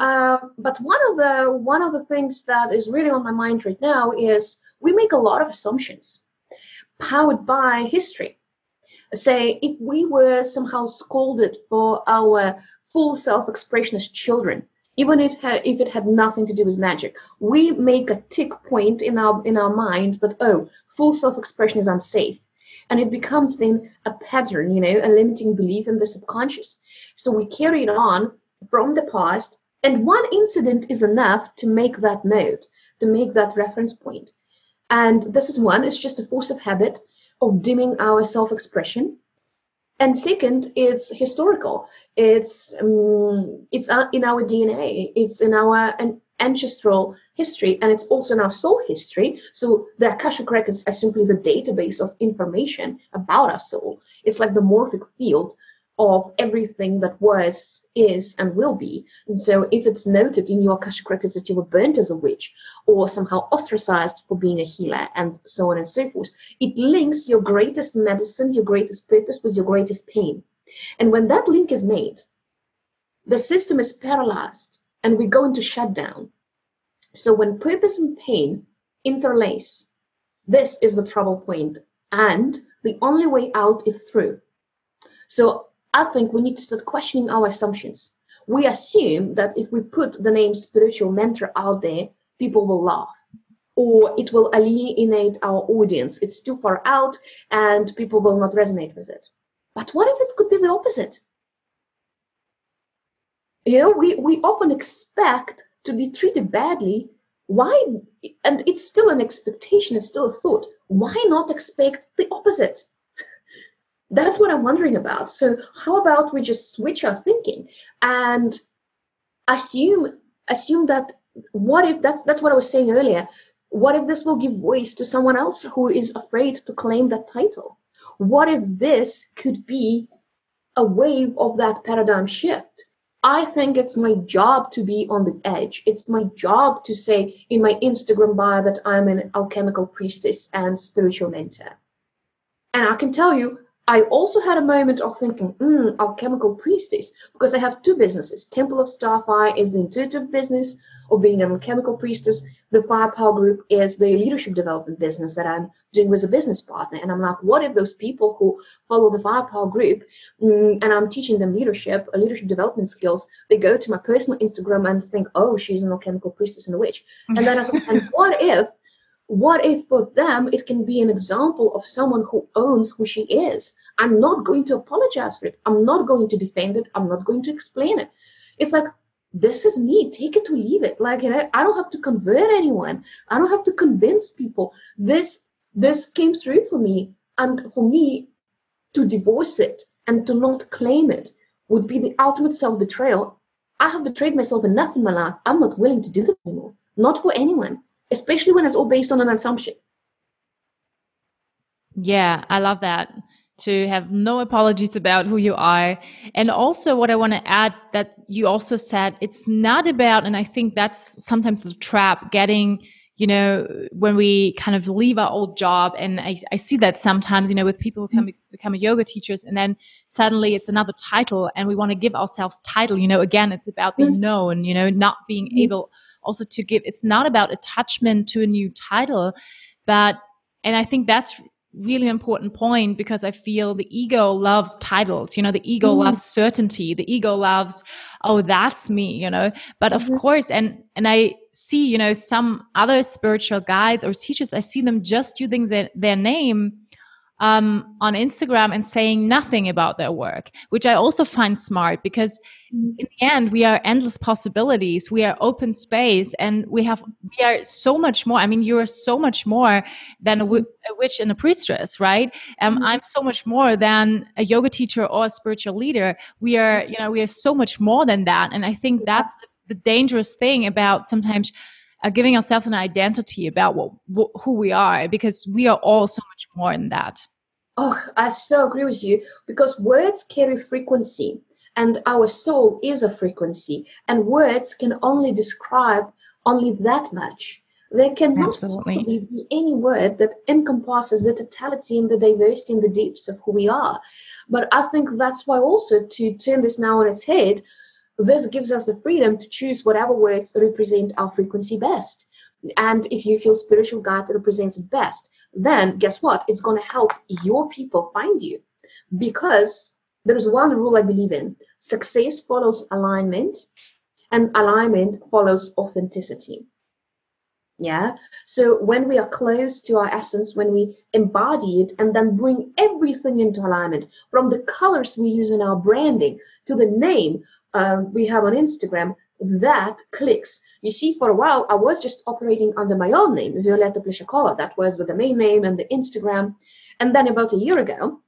B: Um, but one of the one of the things that is really on my mind right now is we make a lot of assumptions, powered by history. Say if we were somehow scolded for our full self-expression as children, even if it, had, if it had nothing to do with magic. We make a tick point in our in our mind that oh full self-expression is unsafe. And it becomes then a pattern you know a limiting belief in the subconscious. So we carry it on from the past and one incident is enough to make that note to make that reference point. And this is one it's just a force of habit of dimming our self-expression and second it's historical. It's um, it's in our dna it's in our an ancestral history and it's also in our soul history. So the akashic records are simply the database of information about our soul. It's like the morphic field of everything that was, is, and will be. So if it's noted in your Akashic records that you were burnt as a witch or somehow ostracized for being a healer and so on and so forth, it links your greatest medicine, your greatest purpose with your greatest pain. And when that link is made, the system is paralyzed and we go into shutdown. So when purpose and pain interlace, this is the trouble point, and the only way out is through. So I think we need to start questioning our assumptions. We assume that if we put the name spiritual mentor out there, people will laugh or it will alienate our audience. It's too far out and people will not resonate with it. But what if it could be the opposite? You know, we, we often expect to be treated badly. Why? And it's still an expectation, it's still a thought. Why not expect the opposite? That's what I'm wondering about. So how about we just switch our thinking and assume assume that what if that's that's what I was saying earlier. What if this will give voice to someone else who is afraid to claim that title? What if this could be a wave of that paradigm shift? I think it's my job to be on the edge. It's my job to say in my Instagram bio that I'm an alchemical priestess and spiritual mentor. And I can tell you, I also had a moment of thinking, hmm, alchemical priestess, because I have two businesses. Temple of Starfire is the intuitive business of being an alchemical priestess. The Firepower Group is the leadership development business that I'm doing with a business partner. And I'm like, what if those people who follow the Firepower Group mm, and I'm teaching them leadership, uh, leadership development skills, they go to my personal Instagram and think, oh, she's an alchemical priestess and a witch. And then I thought, and what if what if for them it can be an example of someone who owns who she is? I'm not going to apologize for it. I'm not going to defend it. I'm not going to explain it. It's like, this is me. Take it or leave it. Like, you know, I don't have to convert anyone. I don't have to convince people. This this came through for me. And for me to divorce it and to not claim it would be the ultimate self-betrayal. I have betrayed myself enough in my life. I'm not willing to do that anymore. Not for anyone especially when it's all based on an assumption.
A: Yeah, I love that. To have no apologies about who you are. And also, what I want to add that you also said it's not about, and I think that's sometimes the trap, getting you know, when we kind of leave our old job, and I, I see that sometimes, you know, with people who become, mm-hmm. become yoga teachers, and then suddenly it's another title, and we want to give ourselves title. You know, again, it's about the mm-hmm. known. You know, not being mm-hmm. able also to give. It's not about attachment to a new title, but and I think that's really important point because I feel the ego loves titles. You know, the ego mm. loves certainty. The ego loves, oh, that's me, you know. But of mm-hmm. course, and and I see, you know, some other spiritual guides or teachers, I see them just using their, their name um, on Instagram and saying nothing about their work, which I also find smart because mm. in the end, we are endless possibilities. We are open space and we have, we are so much more. I mean, you are so much more than a, w- a witch and a priestess, right? Um, mm-hmm. I'm so much more than a yoga teacher or a spiritual leader. We are, you know, we are so much more than that. And I think that's the, the dangerous thing about sometimes uh, giving ourselves an identity about what, what, who we are because we are all so much more than that.
B: Oh, I so agree with you because words carry frequency and our soul is a frequency and words can only describe only that much. There cannot Absolutely. be any word that encompasses the totality and the diversity and the depths of who we are. But I think that's why also to turn this now on its head, this gives us the freedom to choose whatever words represent our frequency best. And if you feel spiritual guide represents best, then guess what? It's going to help your people find you. Because there's one rule I believe in success follows alignment, and alignment follows authenticity. Yeah. So when we are close to our essence, when we embody it and then bring everything into alignment, from the colors we use in our branding to the name, uh, we have on Instagram, that clicks. You see, for a while, I was just operating under my own name, Violetta Pleshakova. That was the domain name and the Instagram. And then about a year ago,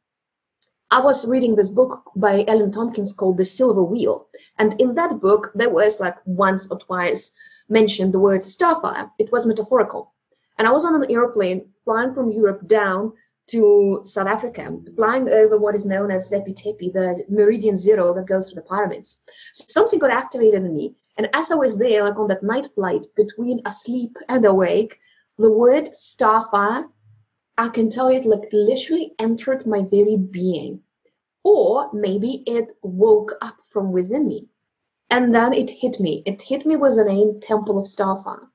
B: I was reading this book by Ellen Tompkins called The Silver Wheel. And in that book, there was like once or twice mentioned the word starfire. It was metaphorical. And I was on an airplane flying from Europe down to South Africa, flying over what is known as Zepi Tepi, the meridian zero that goes through the pyramids. So something got activated in me. And as I was there, like on that night flight between asleep and awake, the word starfire, I can tell you it like literally entered my very being. Or maybe it woke up from within me. And then it hit me. It hit me with the name Temple of Starfire.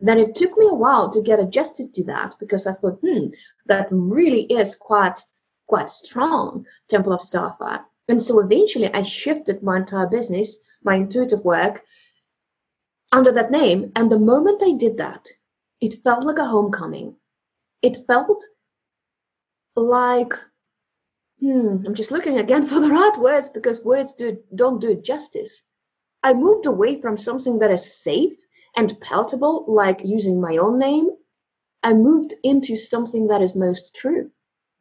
B: Then it took me a while to get adjusted to that because I thought, hmm, that really is quite quite strong Temple of Starfire. And so eventually I shifted my entire business, my intuitive work, under that name. And the moment I did that, it felt like a homecoming. It felt like, hmm, I'm just looking again for the right words because words do, don't do it justice. I moved away from something that is safe and palatable, like using my own name, I moved into something that is most true.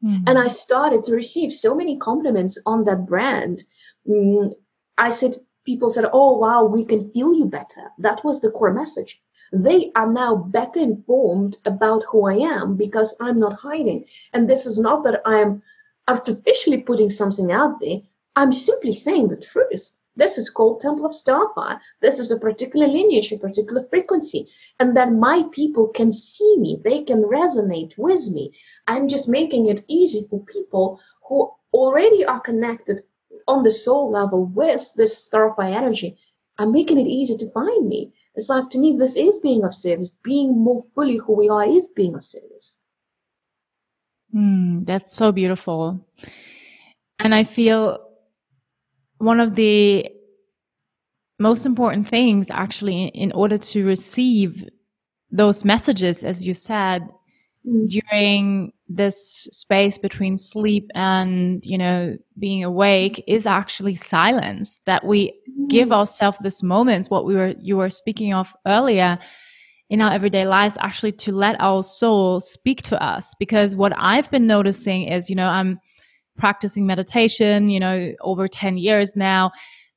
B: Mm-hmm. And I started to receive so many compliments on that brand. Mm, I said, people said, Oh, wow, we can feel you better. That was the core message. They are now better informed about who I am because I'm not hiding. And this is not that I'm artificially putting something out there. I'm simply saying the truth. This is called Temple of Starfire. This is a particular lineage, a particular frequency. And then my people can see me, they can resonate with me. I'm just making it easy for people who already are connected on the soul level with this Starfire energy. I'm making it easy to find me. It's like to me, this is being of service. Being more fully who we are is being of service.
A: Mm, that's so beautiful. And I feel one of the most important things actually in order to receive those messages as you said mm. during this space between sleep and you know being awake is actually silence that we mm. give ourselves this moment what we were you were speaking of earlier in our everyday lives actually to let our soul speak to us because what i've been noticing is you know i'm practicing meditation, you know, over 10 years now.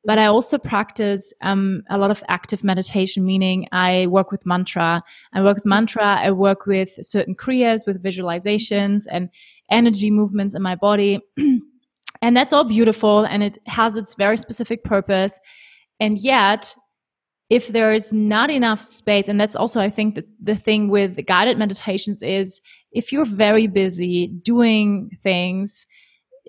A: But I also practice um, a lot of active meditation, meaning I work with mantra. I work with mantra. I work with certain kriyas, with visualizations and energy movements in my body. and that's all beautiful and it has its very specific purpose. And yet, if there is not enough space, and that's also, I think, the, the thing with guided meditations is if you're very busy doing things,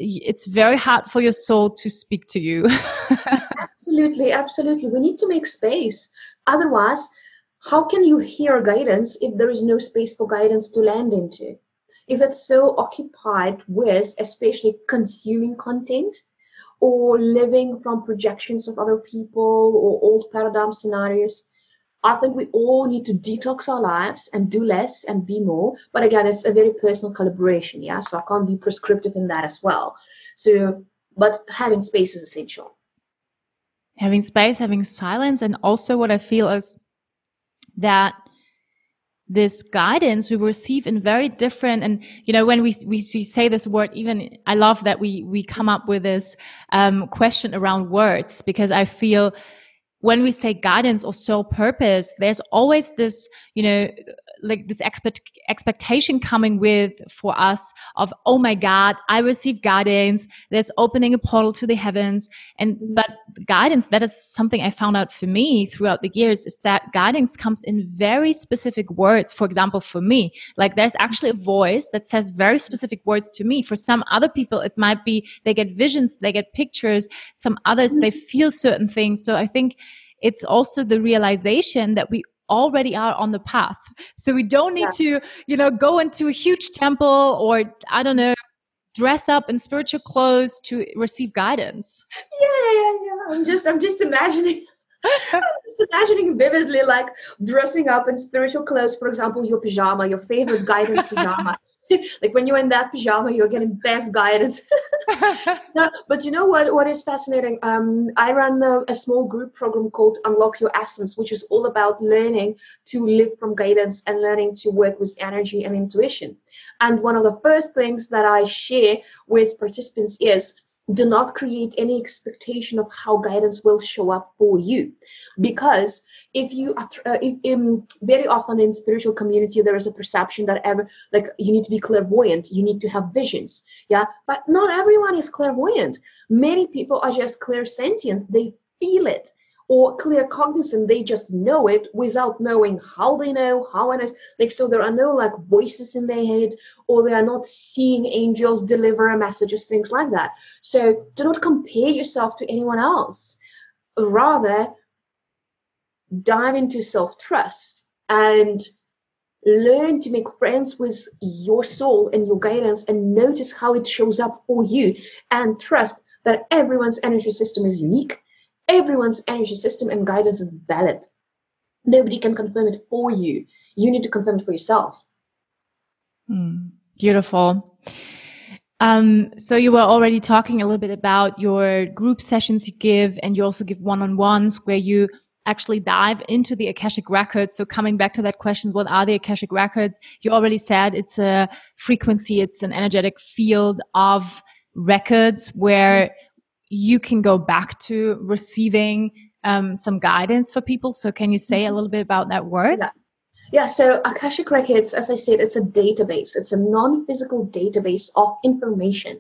A: it's very hard for your soul to speak to you.
B: absolutely, absolutely. We need to make space. Otherwise, how can you hear guidance if there is no space for guidance to land into? If it's so occupied with, especially consuming content, or living from projections of other people or old paradigm scenarios. I think we all need to detox our lives and do less and be more. But again, it's a very personal calibration, yeah. So I can't be prescriptive in that as well. So, but having space is essential.
A: Having space, having silence, and also what I feel is that this guidance we receive in very different and you know when we we, say this word even i love that we we come up with this um, question around words because i feel when we say guidance or soul purpose there's always this you know like this expect, expectation coming with for us of oh my god i receive guidance that's opening a portal to the heavens. And but guidance that is something i found out for me throughout the years is that guidance comes in very specific words. For example for me like there's actually a voice that says very specific words to me. For some other people it might be they get visions they get pictures. Some others they mm. feel certain things. So i think it's also the realization that we already are on the path. So we don't need yeah. to, you know, go into a huge temple or I don't know, dress up in spiritual clothes to receive guidance.
B: Yeah, yeah, yeah. I'm just I'm just imagining I'm just imagining vividly like dressing up in spiritual clothes, for example, your pajama, your favorite guidance pajama. like when you're in that pajama, you're getting best guidance. no, but you know what? What is fascinating? Um, I run a, a, small group program called Unlock Your Essence, which is all about learning to live from guidance and learning to work with energy and intuition. And one of the first things that I share with participants is do not create any expectation of how guidance will show up for you. Because if you uh, if, um, very often in spiritual community there is a perception that ever like you need to be clairvoyant you need to have visions yeah? But not everyone is clairvoyant. Many people are just clairsentient they feel it or claircognizant they just know it without knowing how they know how and like so there are no like voices in their head or they are not seeing angels deliver a messages things like that. So do not compare yourself to anyone else. Rather dive into self-trust and learn to make friends with your soul and your guidance and notice how it shows up for you. And trust that everyone's energy system is unique everyone's energy system and guidance is valid. Nobody can confirm it for you. You need to confirm it for yourself.
A: Mm, beautiful. Um, so you were already talking a little bit about your group sessions you give, and you also give one-on-ones where you actually dive into the Akashic records. So coming back to that question, what are the Akashic records? You already said it's a frequency, it's an energetic field of records where you can go back to receiving um, some guidance for people. So, can you say a mm-hmm. little bit about that word?
B: Yeah. Yeah, so Akashic Records, as I said, it's a database. It's a non physical database of information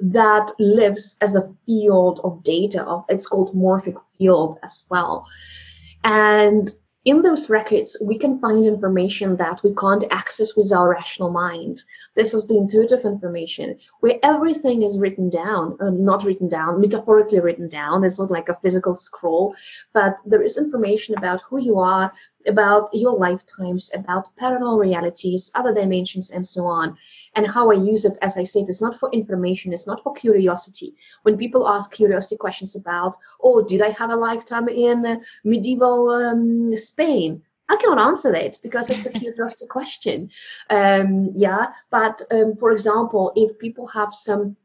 B: that lives as a field of data. It's called morphic field as well. And in those records, we can find information that we can't access with our rational mind. This is the intuitive information where everything is written down, uh, not written down, metaphorically written down. It's not like a physical scroll, but there is information about who you are, about your lifetimes, about parallel realities, other dimensions, and so on and how I use it, as I said, it's not for information, it's not for curiosity. When people ask curiosity questions about, oh, did I have a lifetime in medieval um, Spain? I cannot answer that because it's a curiosity question. Um, yeah, but um, for example, if people have some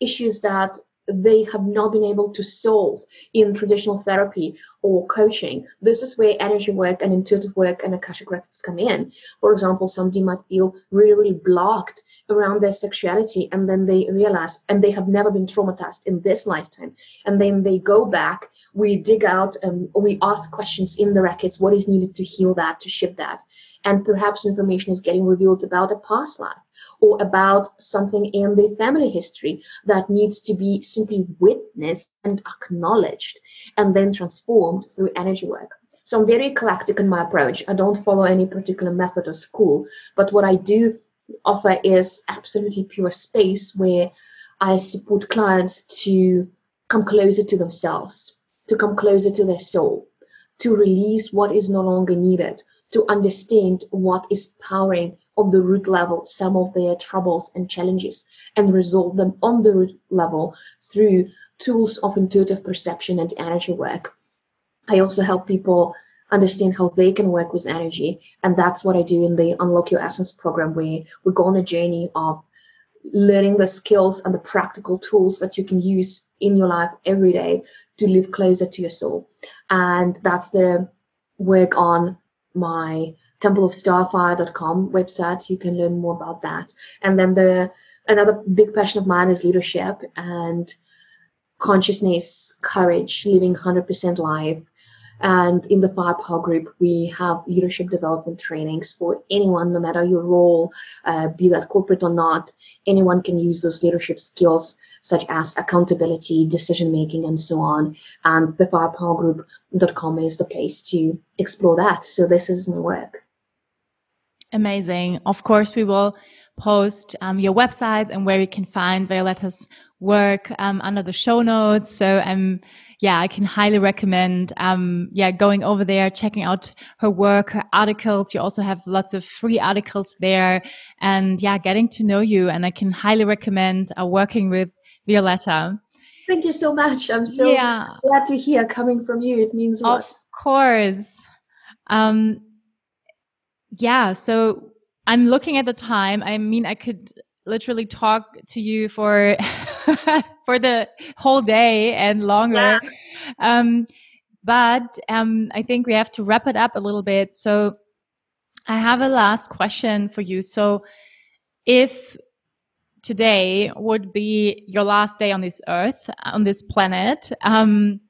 B: issues that they have not been able to solve in traditional therapy or coaching. This is where energy work and intuitive work and Akashic records come in. For example, somebody might feel really, really blocked around their sexuality and then they realize and they have never been traumatized in this lifetime. And then they go back, we dig out, and we ask questions in the records what is needed to heal that, to shift that. And perhaps information is getting revealed about a past life or about something in the family history that needs to be simply witnessed and acknowledged and then transformed through energy work. So I'm very eclectic in my approach. I don't follow any particular method or school, but what I do offer is absolutely pure space where I support clients to come closer to themselves, to come closer to their soul, to release what is no longer needed, to understand what is powering on the root level some of their troubles and challenges and resolve them on the root level through tools of intuitive perception and energy work. I also help people understand how they can work with energy. And that's what I do in the Unlock Your Essence program, where we go on a journey of learning the skills and the practical tools that you can use in your life every day to live closer to your soul. And that's the work on my templeofstarfire.com website. You can learn more about that. And then the another big passion of mine is leadership and consciousness, courage, living 100% life. And in the Firepower Group, we have leadership development trainings for anyone, no matter your role, uh, be that corporate or not. Anyone can use those leadership skills, such as accountability, decision making, and so on. And the firepowergroup.com is the place to explore that. So, this is my work.
A: Amazing. Of course, we will post um, your website and where you can find Violetta's work um, under the show notes. So um, yeah, I can highly recommend um, yeah going over there, checking out her work, her articles. You also have lots of free articles there, and yeah, getting to know you. And I can highly recommend uh, working with Violetta.
B: Thank you so much. I'm so yeah. glad to hear coming from you. It means a lot.
A: Of course. Um, yeah. So I'm looking at the time. I mean, I could literally talk to you for for the whole day and longer. Yeah. Um, but um, I think we have to wrap it up a little bit. So I have a last question for you. So if today would be your last day on this earth, on this planet, um,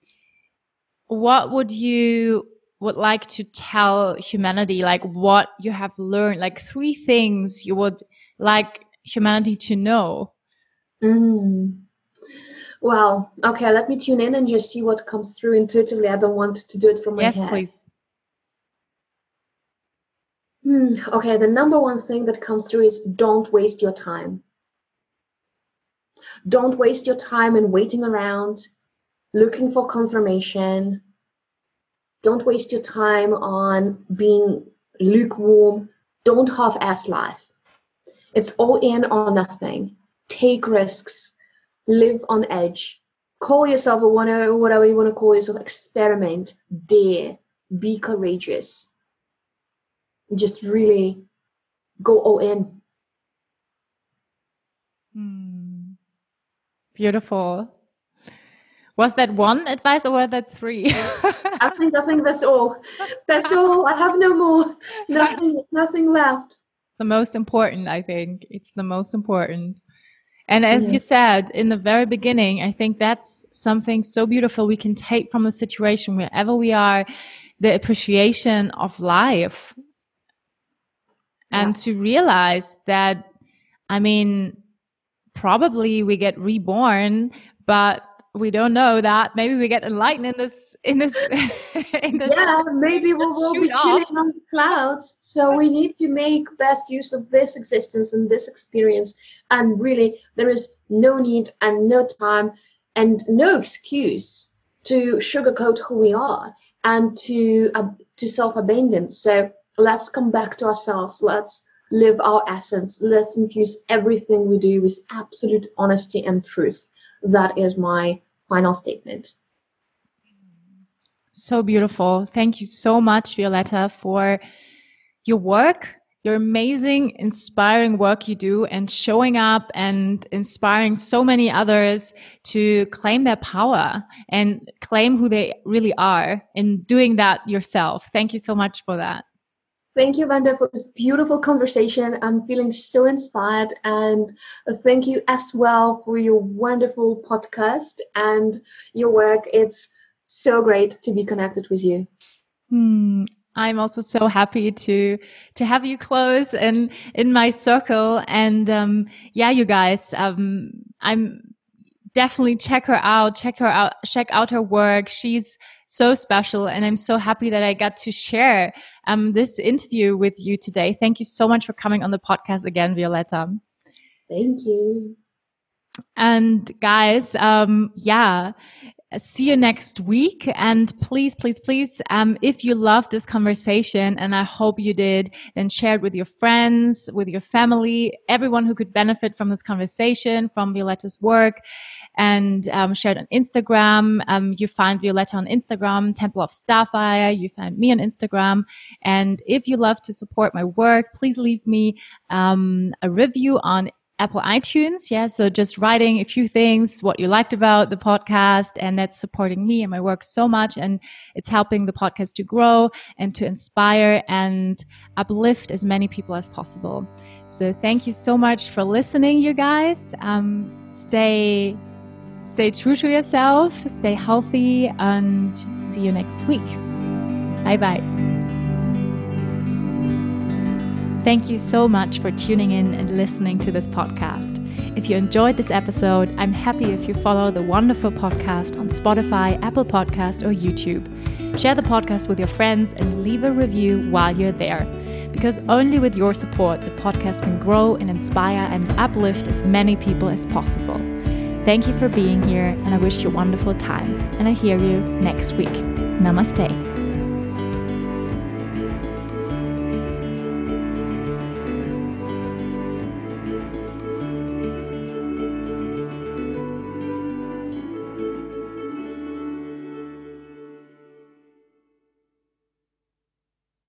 A: what would you would like to tell humanity? Like what you have learned, like three things you would like humanity to know?
B: Mm. Well, okay, let me tune in and just see what comes through intuitively. I don't want to do it from my
A: yes,
B: head.
A: Yes, please.
B: Hmm, okay, the number one thing that comes through is don't waste your time. Don't waste your time in waiting around, looking for confirmation. Don't waste your time on being lukewarm. Don't half ass life. It's all in or nothing. Take risks. Live on edge. Call yourself a whatever you want to call yourself. Experiment. Dare. Be courageous. Just really go all in.
A: Hmm. Beautiful. Was that one advice or were that three?
B: I think I think that's all. That's all. I have no more. Nothing nothing left
A: the most important, I think. It's the most important. And as yeah. you said in the very beginning, I think that's something so beautiful we can take from the situation wherever we are, the appreciation of life. Yeah. And to realize that, I mean, probably we get reborn, but we don't know that. Maybe we get enlightened in this in this
B: in this Yeah, maybe we will be chilling on the clouds. So we need to make best use of this existence and this experience. And really there is no need and no time and no excuse to sugarcoat who we are and to uh, to self-abandon. So let's come back to ourselves. Let's live our essence. Let's infuse everything we do with absolute honesty and truth. That is my final statement.
A: So beautiful. Thank you so much, Violetta, for your work, your amazing, inspiring work you do, and showing up and inspiring so many others to claim their power and claim who they really are and doing that yourself. Thank you so much for that.
B: Thank you, Vanda, for this beautiful conversation. I'm feeling so inspired, and thank you as well for your wonderful podcast and your work. It's so great to be connected with you.
A: Hmm. I'm also so happy to to have you close and in my circle. And um, yeah, you guys, um, I'm definitely check her out. Check her out. Check out her work. She's so special, and I'm so happy that I got to share um, this interview with you today. Thank you so much for coming on the podcast again, Violetta.
B: Thank you.
A: And guys, um, yeah, see you next week. And please, please, please, um, if you love this conversation, and I hope you did, then share it with your friends, with your family, everyone who could benefit from this conversation, from Violetta's work, and um, share it on Instagram. Um, you find Violetta on Instagram, Temple of Starfire. You find me on Instagram. And if you love to support my work, please leave me um, a review on Apple iTunes. Yeah. So just writing a few things, what you liked about the podcast, and that's supporting me and my work so much. And it's helping the podcast to grow and to inspire and uplift as many people as possible. So thank you so much for listening, you guys. Um, stay, stay true to yourself, stay healthy, and see you next week. Bye bye. Thank you so much for tuning in and listening to this podcast. If you enjoyed this episode, I'm happy if you follow the wonderful podcast on Spotify, Apple Podcast, or YouTube. Share the podcast with your friends and leave a review while you're there. Because only with your support, the podcast can grow and inspire and uplift as many people as possible. Thank you for being here, and I wish you a wonderful time. And I hear you next week. Namaste.